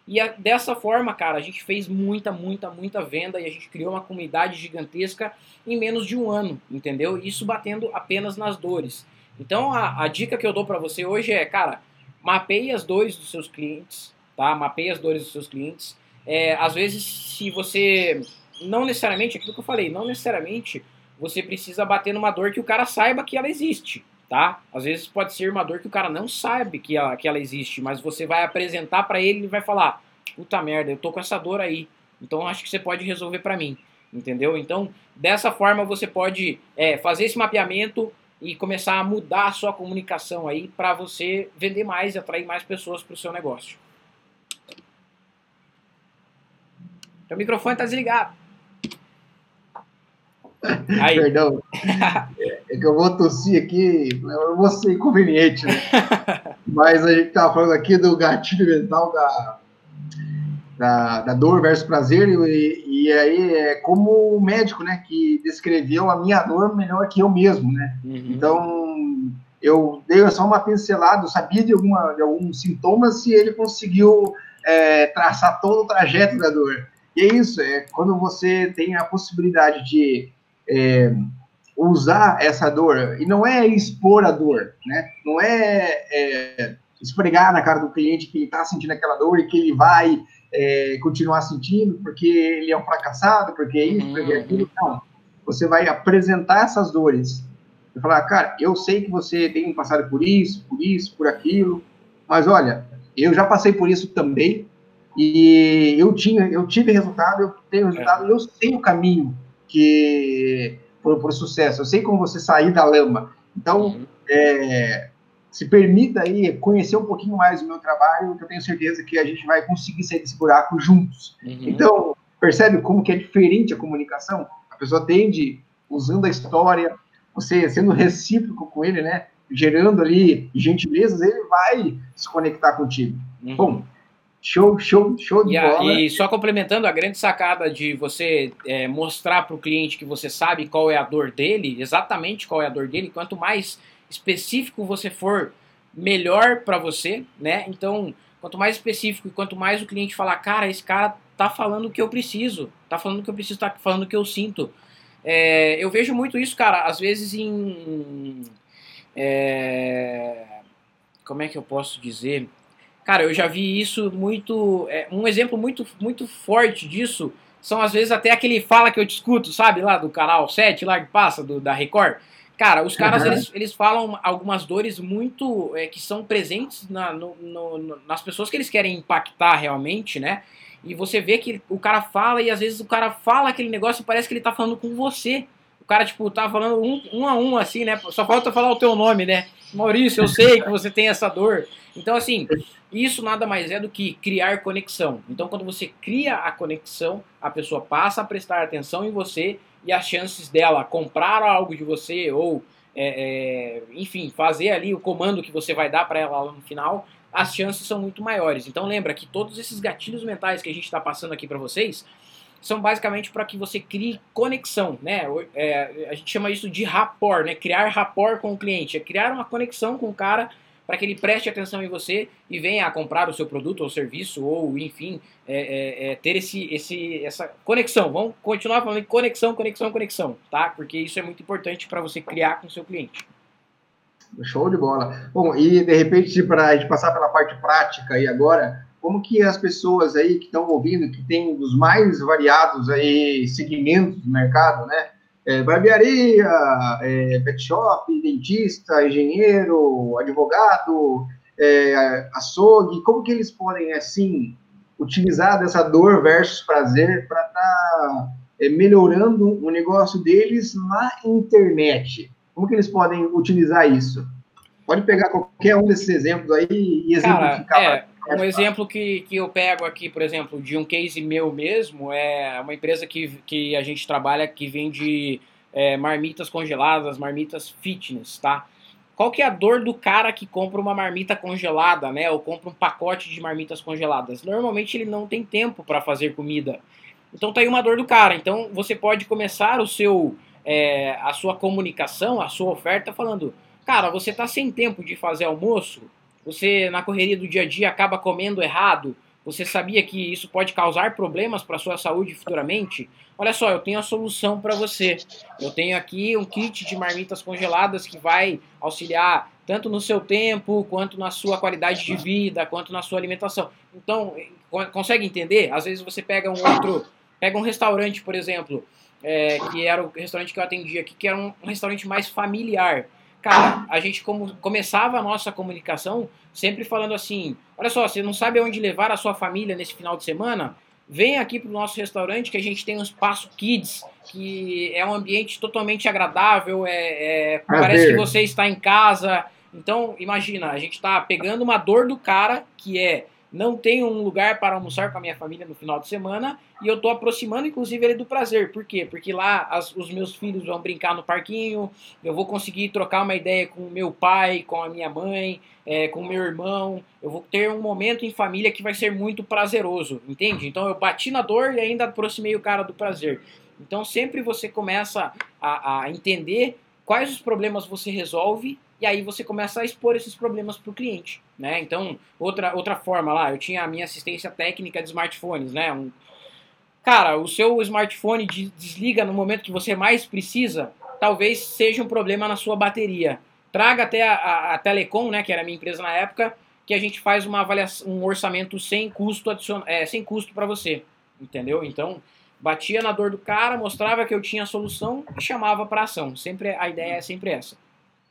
E a, dessa forma, cara, a gente fez muita, muita, muita venda e a gente criou uma comunidade gigantesca em menos de um ano, entendeu? Isso batendo apenas nas dores. Então a, a dica que eu dou para você hoje é, cara, mapeie as dores dos seus clientes, tá? Mapeie as dores dos seus clientes. É, às vezes, se você não necessariamente, aquilo que eu falei, não necessariamente você precisa bater numa dor que o cara saiba que ela existe, tá? Às vezes pode ser uma dor que o cara não sabe que ela, que ela existe, mas você vai apresentar para ele e vai falar: puta merda, eu tô com essa dor aí, então acho que você pode resolver para mim, entendeu? Então, dessa forma você pode é, fazer esse mapeamento e começar a mudar a sua comunicação aí para você vender mais e atrair mais pessoas para o seu negócio. O microfone está desligado. Aí. Perdão. É que eu vou tossir aqui, eu vou ser inconveniente, né? Mas a gente estava falando aqui do gatilho mental da, da, da dor versus prazer, e, e, aí é como o médico, né, que descreveu a minha dor melhor que eu mesmo, né? Uhum. Então, eu dei só uma pincelada, eu sabia de, alguma, de alguns sintomas se ele conseguiu é, traçar todo o trajeto da dor. E é isso, é quando você tem a possibilidade de é, usar essa dor, e não é expor a dor, né? Não é, é esfregar na cara do cliente que ele está sentindo aquela dor e que ele vai é, continuar sentindo porque ele é um fracassado, porque é isso, porque é aquilo. Não. Você vai apresentar essas dores. e falar, cara, eu sei que você tem passado por isso, por isso, por aquilo, mas olha, eu já passei por isso também e eu tinha, eu tive resultado, eu tenho resultado, é. eu sei o caminho que por, por sucesso. Eu sei como você sair da lama. Então, uhum. é, se permita aí conhecer um pouquinho mais do meu trabalho, que eu tenho certeza que a gente vai conseguir sair desse buraco juntos. Uhum. Então, percebe como que é diferente a comunicação? A pessoa tende, usando a história, você sendo recíproco com ele, né? Gerando ali gentilezas, ele vai se conectar contigo. Uhum. Bom, Show, show, show de e bola. e só complementando, a grande sacada de você é, mostrar para o cliente que você sabe qual é a dor dele, exatamente qual é a dor dele, quanto mais específico você for, melhor para você, né? Então, quanto mais específico e quanto mais o cliente falar, cara, esse cara tá falando o que eu preciso, tá falando o que eu preciso, tá falando o que eu sinto. É, eu vejo muito isso, cara, às vezes em. É, como é que eu posso dizer? Cara, eu já vi isso muito. É, um exemplo muito, muito forte disso são às vezes até aquele fala que eu te escuto, sabe, lá do canal 7, lá que passa, do, da Record. Cara, os caras uhum. eles, eles falam algumas dores muito é, que são presentes na, no, no, nas pessoas que eles querem impactar realmente, né? e você vê que o cara fala e às vezes o cara fala aquele negócio e parece que ele tá falando com você. O cara, tipo, tá falando um, um a um, assim, né? Só falta falar o teu nome, né? Maurício, eu sei que você tem essa dor. Então, assim, isso nada mais é do que criar conexão. Então, quando você cria a conexão, a pessoa passa a prestar atenção em você e as chances dela comprar algo de você ou, é, é, enfim, fazer ali o comando que você vai dar para ela no final, as chances são muito maiores. Então, lembra que todos esses gatilhos mentais que a gente está passando aqui para vocês são basicamente para que você crie conexão, né? É, a gente chama isso de rapport, né? Criar rapport com o cliente, é criar uma conexão com o cara para que ele preste atenção em você e venha a comprar o seu produto ou serviço, ou enfim, é, é, é, ter esse, esse, essa conexão. Vamos continuar falando conexão, conexão, conexão, tá? Porque isso é muito importante para você criar com o seu cliente. Show de bola. Bom, e de repente, para a gente passar pela parte prática aí agora, como que as pessoas aí que estão ouvindo, que tem os mais variados aí segmentos do mercado, né? É, barbearia, é, pet shop, dentista, engenheiro, advogado, é, açougue, como que eles podem, assim, utilizar dessa dor versus prazer para estar tá, é, melhorando o negócio deles na internet? Como que eles podem utilizar isso? Pode pegar qualquer um desses exemplos aí e exemplificar. Cara, é, um exemplo que, que eu pego aqui, por exemplo, de um case meu mesmo, é uma empresa que, que a gente trabalha que vende é, marmitas congeladas, marmitas fitness, tá? Qual que é a dor do cara que compra uma marmita congelada, né? Ou compra um pacote de marmitas congeladas? Normalmente ele não tem tempo para fazer comida. Então tá aí uma dor do cara. Então você pode começar o seu, é, a sua comunicação, a sua oferta falando, cara, você tá sem tempo de fazer almoço? Você na correria do dia a dia acaba comendo errado, você sabia que isso pode causar problemas para a sua saúde futuramente? Olha só, eu tenho a solução para você. Eu tenho aqui um kit de marmitas congeladas que vai auxiliar tanto no seu tempo, quanto na sua qualidade de vida, quanto na sua alimentação. Então, consegue entender? Às vezes você pega um outro, pega um restaurante, por exemplo, é, que era o restaurante que eu atendi aqui, que era um, um restaurante mais familiar cara, a gente como, começava a nossa comunicação sempre falando assim: olha só, você não sabe aonde levar a sua família nesse final de semana? Vem aqui para o nosso restaurante que a gente tem um espaço kids, que é um ambiente totalmente agradável, é, é parece que você está em casa. Então, imagina, a gente está pegando uma dor do cara, que é não tenho um lugar para almoçar com a minha família no final de semana e eu estou aproximando inclusive ele do prazer. Por quê? Porque lá as, os meus filhos vão brincar no parquinho, eu vou conseguir trocar uma ideia com o meu pai, com a minha mãe, é, com o meu irmão. Eu vou ter um momento em família que vai ser muito prazeroso, entende? Então eu bati na dor e ainda aproximei o cara do prazer. Então sempre você começa a, a entender quais os problemas você resolve e aí você começa a expor esses problemas para o cliente, né? Então, outra, outra forma lá, eu tinha a minha assistência técnica de smartphones, né? Um, cara, o seu smartphone desliga no momento que você mais precisa, talvez seja um problema na sua bateria. Traga até a, a, a Telecom, né, que era a minha empresa na época, que a gente faz uma avaliação, um orçamento sem custo adicion, é, sem custo para você, entendeu? Então, batia na dor do cara, mostrava que eu tinha a solução e chamava para ação. Sempre a ideia é sempre essa.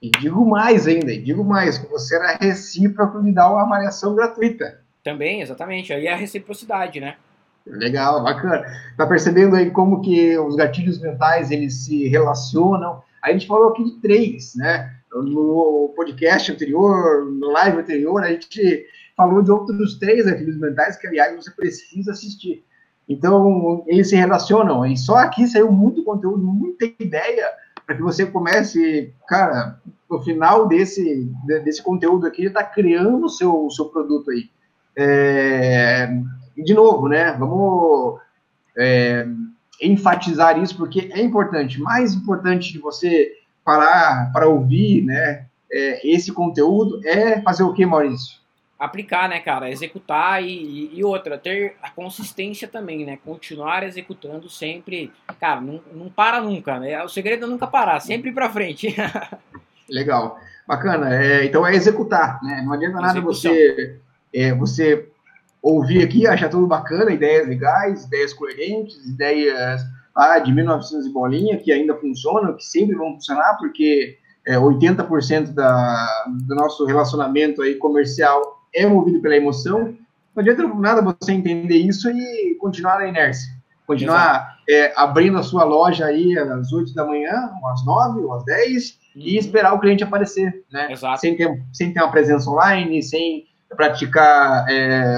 E digo mais ainda, digo mais, que você era recíproco de dar uma avaliação gratuita. Também, exatamente. Aí é a reciprocidade, né? Legal, bacana. Tá percebendo aí como que os gatilhos mentais, eles se relacionam? A gente falou aqui de três, né? No podcast anterior, no live anterior, a gente falou de outros três gatilhos mentais que, aliás, você precisa assistir. Então, eles se relacionam. E só aqui saiu muito conteúdo, muita ideia para que você comece, cara, no final desse, desse conteúdo aqui, está criando o seu, seu produto aí. É, de novo, né? Vamos é, enfatizar isso porque é importante. Mais importante de você parar para ouvir, né? É, esse conteúdo é fazer o que, Maurício? aplicar, né, cara? Executar e, e, outra, ter a consistência também, né? Continuar executando sempre. Cara, não, não para nunca, né? O segredo é nunca parar, sempre para frente. Legal. Bacana. É, então é executar, né? Não adianta nada você, é, você ouvir aqui, achar tudo bacana, ideias legais, ideias coerentes, ideias ah, de 1900 e bolinha, que ainda funcionam, que sempre vão funcionar, porque é, 80% da, do nosso relacionamento aí comercial é movido pela emoção, não adianta nada você entender isso e continuar na inércia. Continuar é, abrindo a sua loja aí às 8 da manhã, ou às 9, ou às 10, uhum. e esperar o cliente aparecer, né? Exato. Sem ter, sem ter uma presença online, sem praticar é,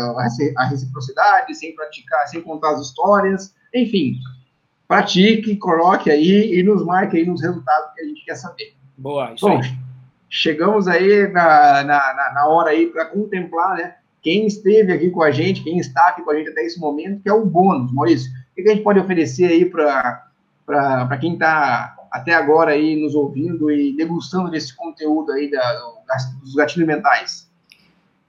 a reciprocidade, sem praticar, sem contar as histórias, enfim, pratique, coloque aí e nos marque aí nos resultados que a gente quer saber. Boa, isso Bom, aí. chegamos aí na, na, na hora aí para contemplar, né, quem esteve aqui com a gente, quem está aqui com a gente até esse momento, que é o bônus, Maurício. O que a gente pode oferecer aí para quem está até agora aí nos ouvindo e degustando desse conteúdo aí da, dos gatilhos mentais?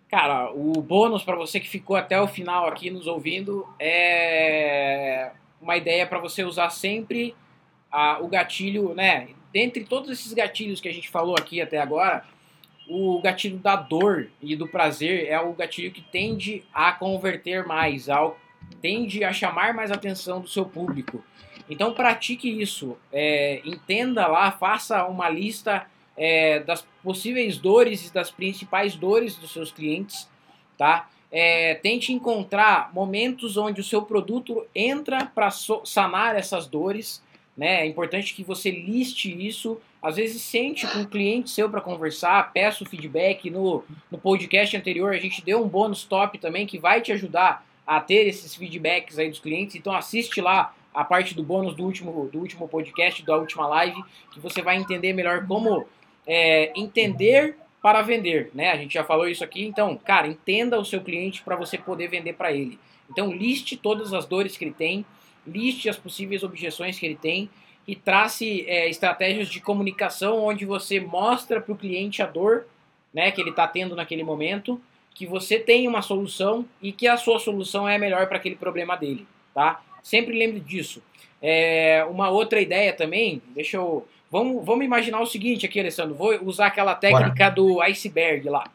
Cara, o bônus para você que ficou até o final aqui nos ouvindo é uma ideia para você usar sempre a, o gatilho, né? Dentre todos esses gatilhos que a gente falou aqui até agora, o gatilho da dor e do prazer é o gatilho que tende a converter mais, ao, tende a chamar mais atenção do seu público. Então pratique isso, é, entenda lá, faça uma lista é, das possíveis dores e das principais dores dos seus clientes, tá? É, tente encontrar momentos onde o seu produto entra para sanar essas dores, né? É importante que você liste isso. Às vezes sente com um cliente seu para conversar, peça o feedback. No, no podcast anterior a gente deu um bônus top também que vai te ajudar a ter esses feedbacks aí dos clientes. Então assiste lá a parte do bônus do último, do último podcast, da última live, que você vai entender melhor como é, entender para vender, né? A gente já falou isso aqui. Então, cara, entenda o seu cliente para você poder vender para ele. Então, liste todas as dores que ele tem, liste as possíveis objeções que ele tem e trace é, estratégias de comunicação onde você mostra para o cliente a dor, né, que ele está tendo naquele momento, que você tem uma solução e que a sua solução é melhor para aquele problema dele, tá? Sempre lembre disso. É, uma outra ideia também, deixa eu Vamos, vamos imaginar o seguinte aqui, Alessandro. Vou usar aquela técnica Bora. do iceberg lá.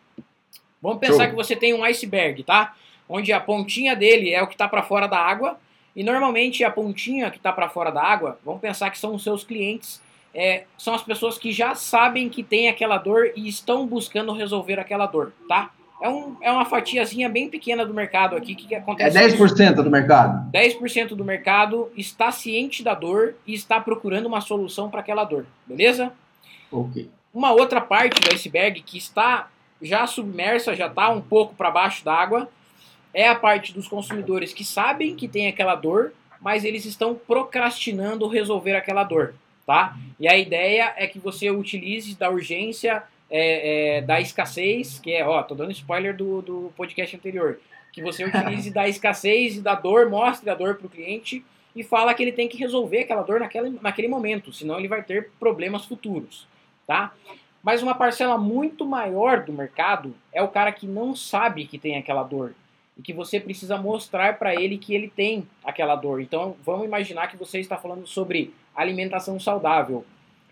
Vamos pensar Show. que você tem um iceberg, tá? Onde a pontinha dele é o que está para fora da água. E normalmente a pontinha que está para fora da água, vamos pensar que são os seus clientes. É, são as pessoas que já sabem que tem aquela dor e estão buscando resolver aquela dor, tá? É, um, é uma fatiazinha bem pequena do mercado aqui. que, que acontece? É 10% isso? do mercado. 10% do mercado está ciente da dor e está procurando uma solução para aquela dor, beleza? Ok. Uma outra parte do iceberg que está já submersa, já está um pouco para baixo d'água, é a parte dos consumidores que sabem que tem aquela dor, mas eles estão procrastinando resolver aquela dor, tá? E a ideia é que você utilize da urgência é, é, da escassez, que é, ó, tô dando spoiler do, do podcast anterior, que você utilize da escassez e da dor, mostre a dor para o cliente e fala que ele tem que resolver aquela dor naquele, naquele momento, senão ele vai ter problemas futuros, tá? Mas uma parcela muito maior do mercado é o cara que não sabe que tem aquela dor e que você precisa mostrar para ele que ele tem aquela dor. Então, vamos imaginar que você está falando sobre alimentação saudável.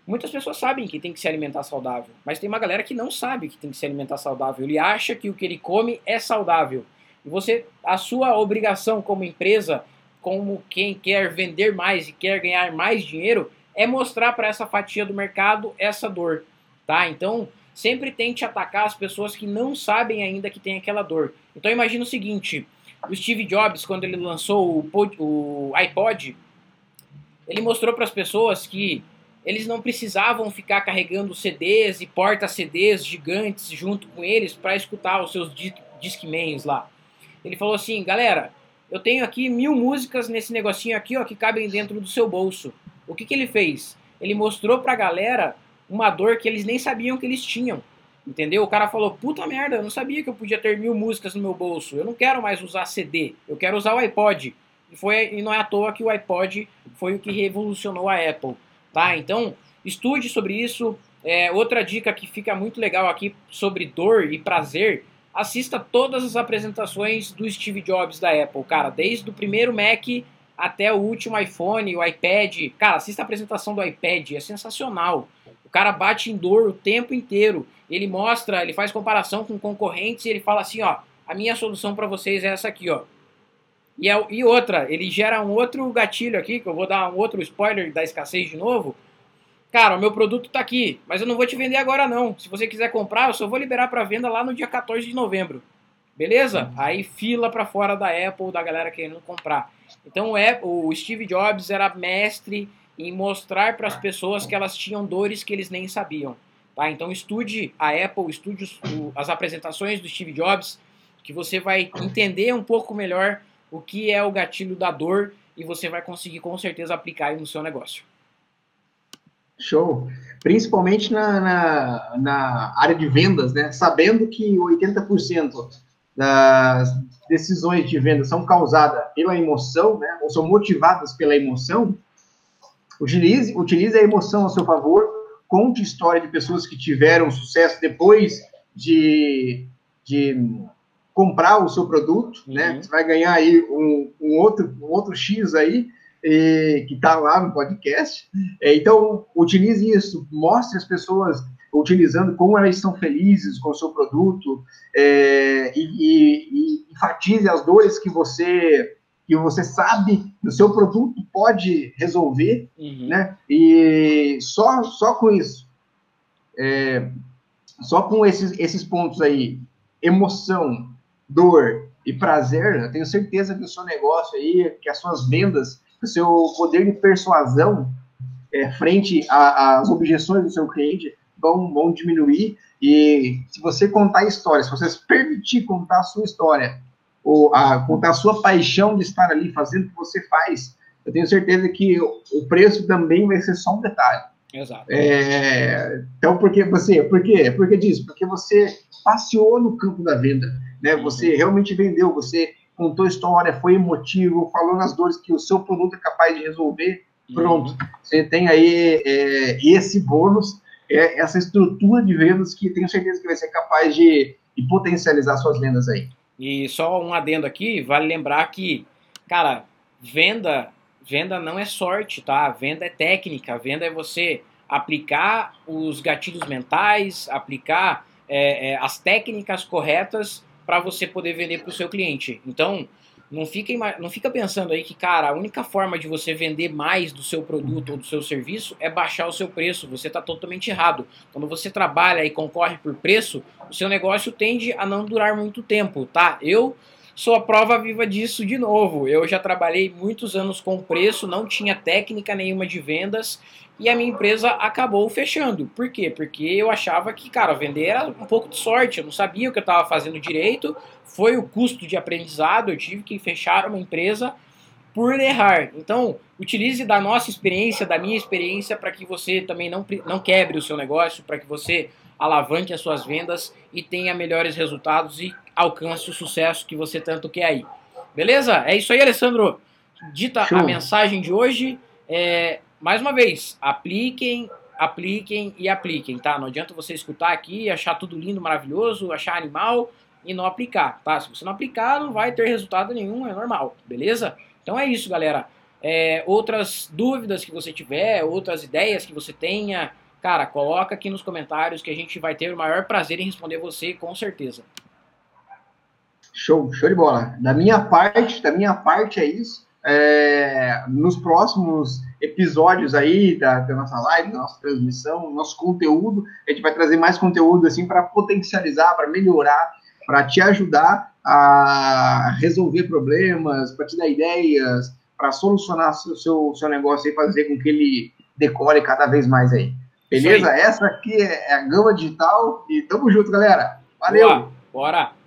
Muitas pessoas sabem que tem que se alimentar saudável, mas tem uma galera que não sabe que tem que se alimentar saudável. Ele acha que o que ele come é saudável. E você, a sua obrigação como empresa, como quem quer vender mais e quer ganhar mais dinheiro, é mostrar para essa fatia do mercado essa dor, tá? Então, sempre tente atacar as pessoas que não sabem ainda que tem aquela dor. Então, imagina o seguinte: o Steve Jobs, quando ele lançou o, o iPod, ele mostrou para as pessoas que eles não precisavam ficar carregando CDs e porta-CDs gigantes junto com eles para escutar os seus Discmans lá. Ele falou assim, galera, eu tenho aqui mil músicas nesse negocinho aqui, ó, que cabem dentro do seu bolso. O que, que ele fez? Ele mostrou pra galera uma dor que eles nem sabiam que eles tinham. Entendeu? O cara falou, puta merda, eu não sabia que eu podia ter mil músicas no meu bolso. Eu não quero mais usar CD, eu quero usar o iPod. E, foi, e não é à toa que o iPod foi o que revolucionou a Apple. Tá? Então, estude sobre isso. É, outra dica que fica muito legal aqui sobre dor e prazer, assista todas as apresentações do Steve Jobs da Apple, cara, desde o primeiro Mac até o último iPhone, o iPad. Cara, assista a apresentação do iPad, é sensacional. O cara bate em dor o tempo inteiro. Ele mostra, ele faz comparação com concorrentes e ele fala assim, ó, a minha solução para vocês é essa aqui, ó. E, é, e outra, ele gera um outro gatilho aqui, que eu vou dar um outro spoiler da escassez de novo. Cara, o meu produto está aqui, mas eu não vou te vender agora não. Se você quiser comprar, eu só vou liberar para venda lá no dia 14 de novembro. Beleza? Aí fila para fora da Apple, da galera querendo comprar. Então o Steve Jobs era mestre em mostrar para as pessoas que elas tinham dores que eles nem sabiam. Tá? Então estude a Apple, estude os, o, as apresentações do Steve Jobs, que você vai entender um pouco melhor o que é o gatilho da dor e você vai conseguir com certeza aplicar no seu negócio. Show. Principalmente na, na, na área de vendas, né? Sabendo que 80% das decisões de venda são causadas pela emoção, né? Ou são motivadas pela emoção, utilize, utilize a emoção a seu favor, conte história de pessoas que tiveram sucesso depois de, de comprar o seu produto, né? uhum. né? Você vai ganhar aí um, um, outro, um outro X aí, e, que está lá no podcast. É, então, utilize isso, mostre as pessoas utilizando como elas estão felizes com o seu produto é, e, e, e, enfatize as dores que você que você sabe que o seu produto pode resolver, uhum. né? E só só com isso, é, só com esses esses pontos aí, emoção, dor e prazer, eu tenho certeza que o seu negócio aí, que as suas vendas o seu poder de persuasão é, frente às objeções do seu cliente vão, vão diminuir. E se você contar histórias, se você se permitir contar a sua história, ou a, contar a sua paixão de estar ali fazendo o que você faz, eu tenho certeza que o, preço também vai ser só um detalhe. Exato. É, então, porque você, por quê? Por que disso? Porque você passeou no campo da venda, né? Você uhum. realmente vendeu, você contou história, foi emotivo, falou nas dores que o seu produto é capaz de resolver, pronto. Uhum. Você tem aí é, esse bônus, é, essa estrutura de vendas que tenho certeza que vai ser capaz de, de potencializar suas vendas aí. E só um adendo aqui, vale lembrar que, cara, venda, venda não é sorte, tá? Venda é técnica, venda é você aplicar os gatilhos mentais, aplicar é, é, as técnicas corretas para você poder vender para o seu cliente. Então, não fica, não fica pensando aí que, cara, a única forma de você vender mais do seu produto ou do seu serviço é baixar o seu preço. Você está totalmente errado. Quando você trabalha e concorre por preço, o seu negócio tende a não durar muito tempo, tá? Eu sou a prova viva disso de novo. Eu já trabalhei muitos anos com preço, não tinha técnica nenhuma de vendas e a minha empresa acabou fechando. Por quê? Porque eu achava que, cara, vender era um pouco de sorte, eu não sabia o que eu estava fazendo direito, foi o custo de aprendizado, eu tive que fechar uma empresa por errar. Então, utilize da nossa experiência, da minha experiência, para que você também não, não quebre o seu negócio, para que você alavanque as suas vendas e tenha melhores resultados e alcance o sucesso que você tanto quer aí. Beleza? É isso aí, Alessandro. Dita Show. a mensagem de hoje. É, mais uma vez, apliquem, apliquem e apliquem, tá? Não adianta você escutar aqui, achar tudo lindo, maravilhoso, achar animal e não aplicar, tá? Se você não aplicar, não vai ter resultado nenhum, é normal, beleza? Então é isso, galera. É, outras dúvidas que você tiver, outras ideias que você tenha, cara, coloca aqui nos comentários que a gente vai ter o maior prazer em responder você, com certeza. Show, show de bola. Da minha parte, da minha parte é isso. É, nos próximos episódios aí da, da, nossa live, da nossa transmissão, nosso conteúdo, a gente vai trazer mais conteúdo assim para potencializar, para melhorar, para te ajudar a resolver problemas, para te dar ideias, para solucionar o seu, seu negócio e fazer com que ele decore cada vez mais aí. Beleza? Essa aqui é a Gama Digital e tamo junto, galera. Valeu! Boa, bora!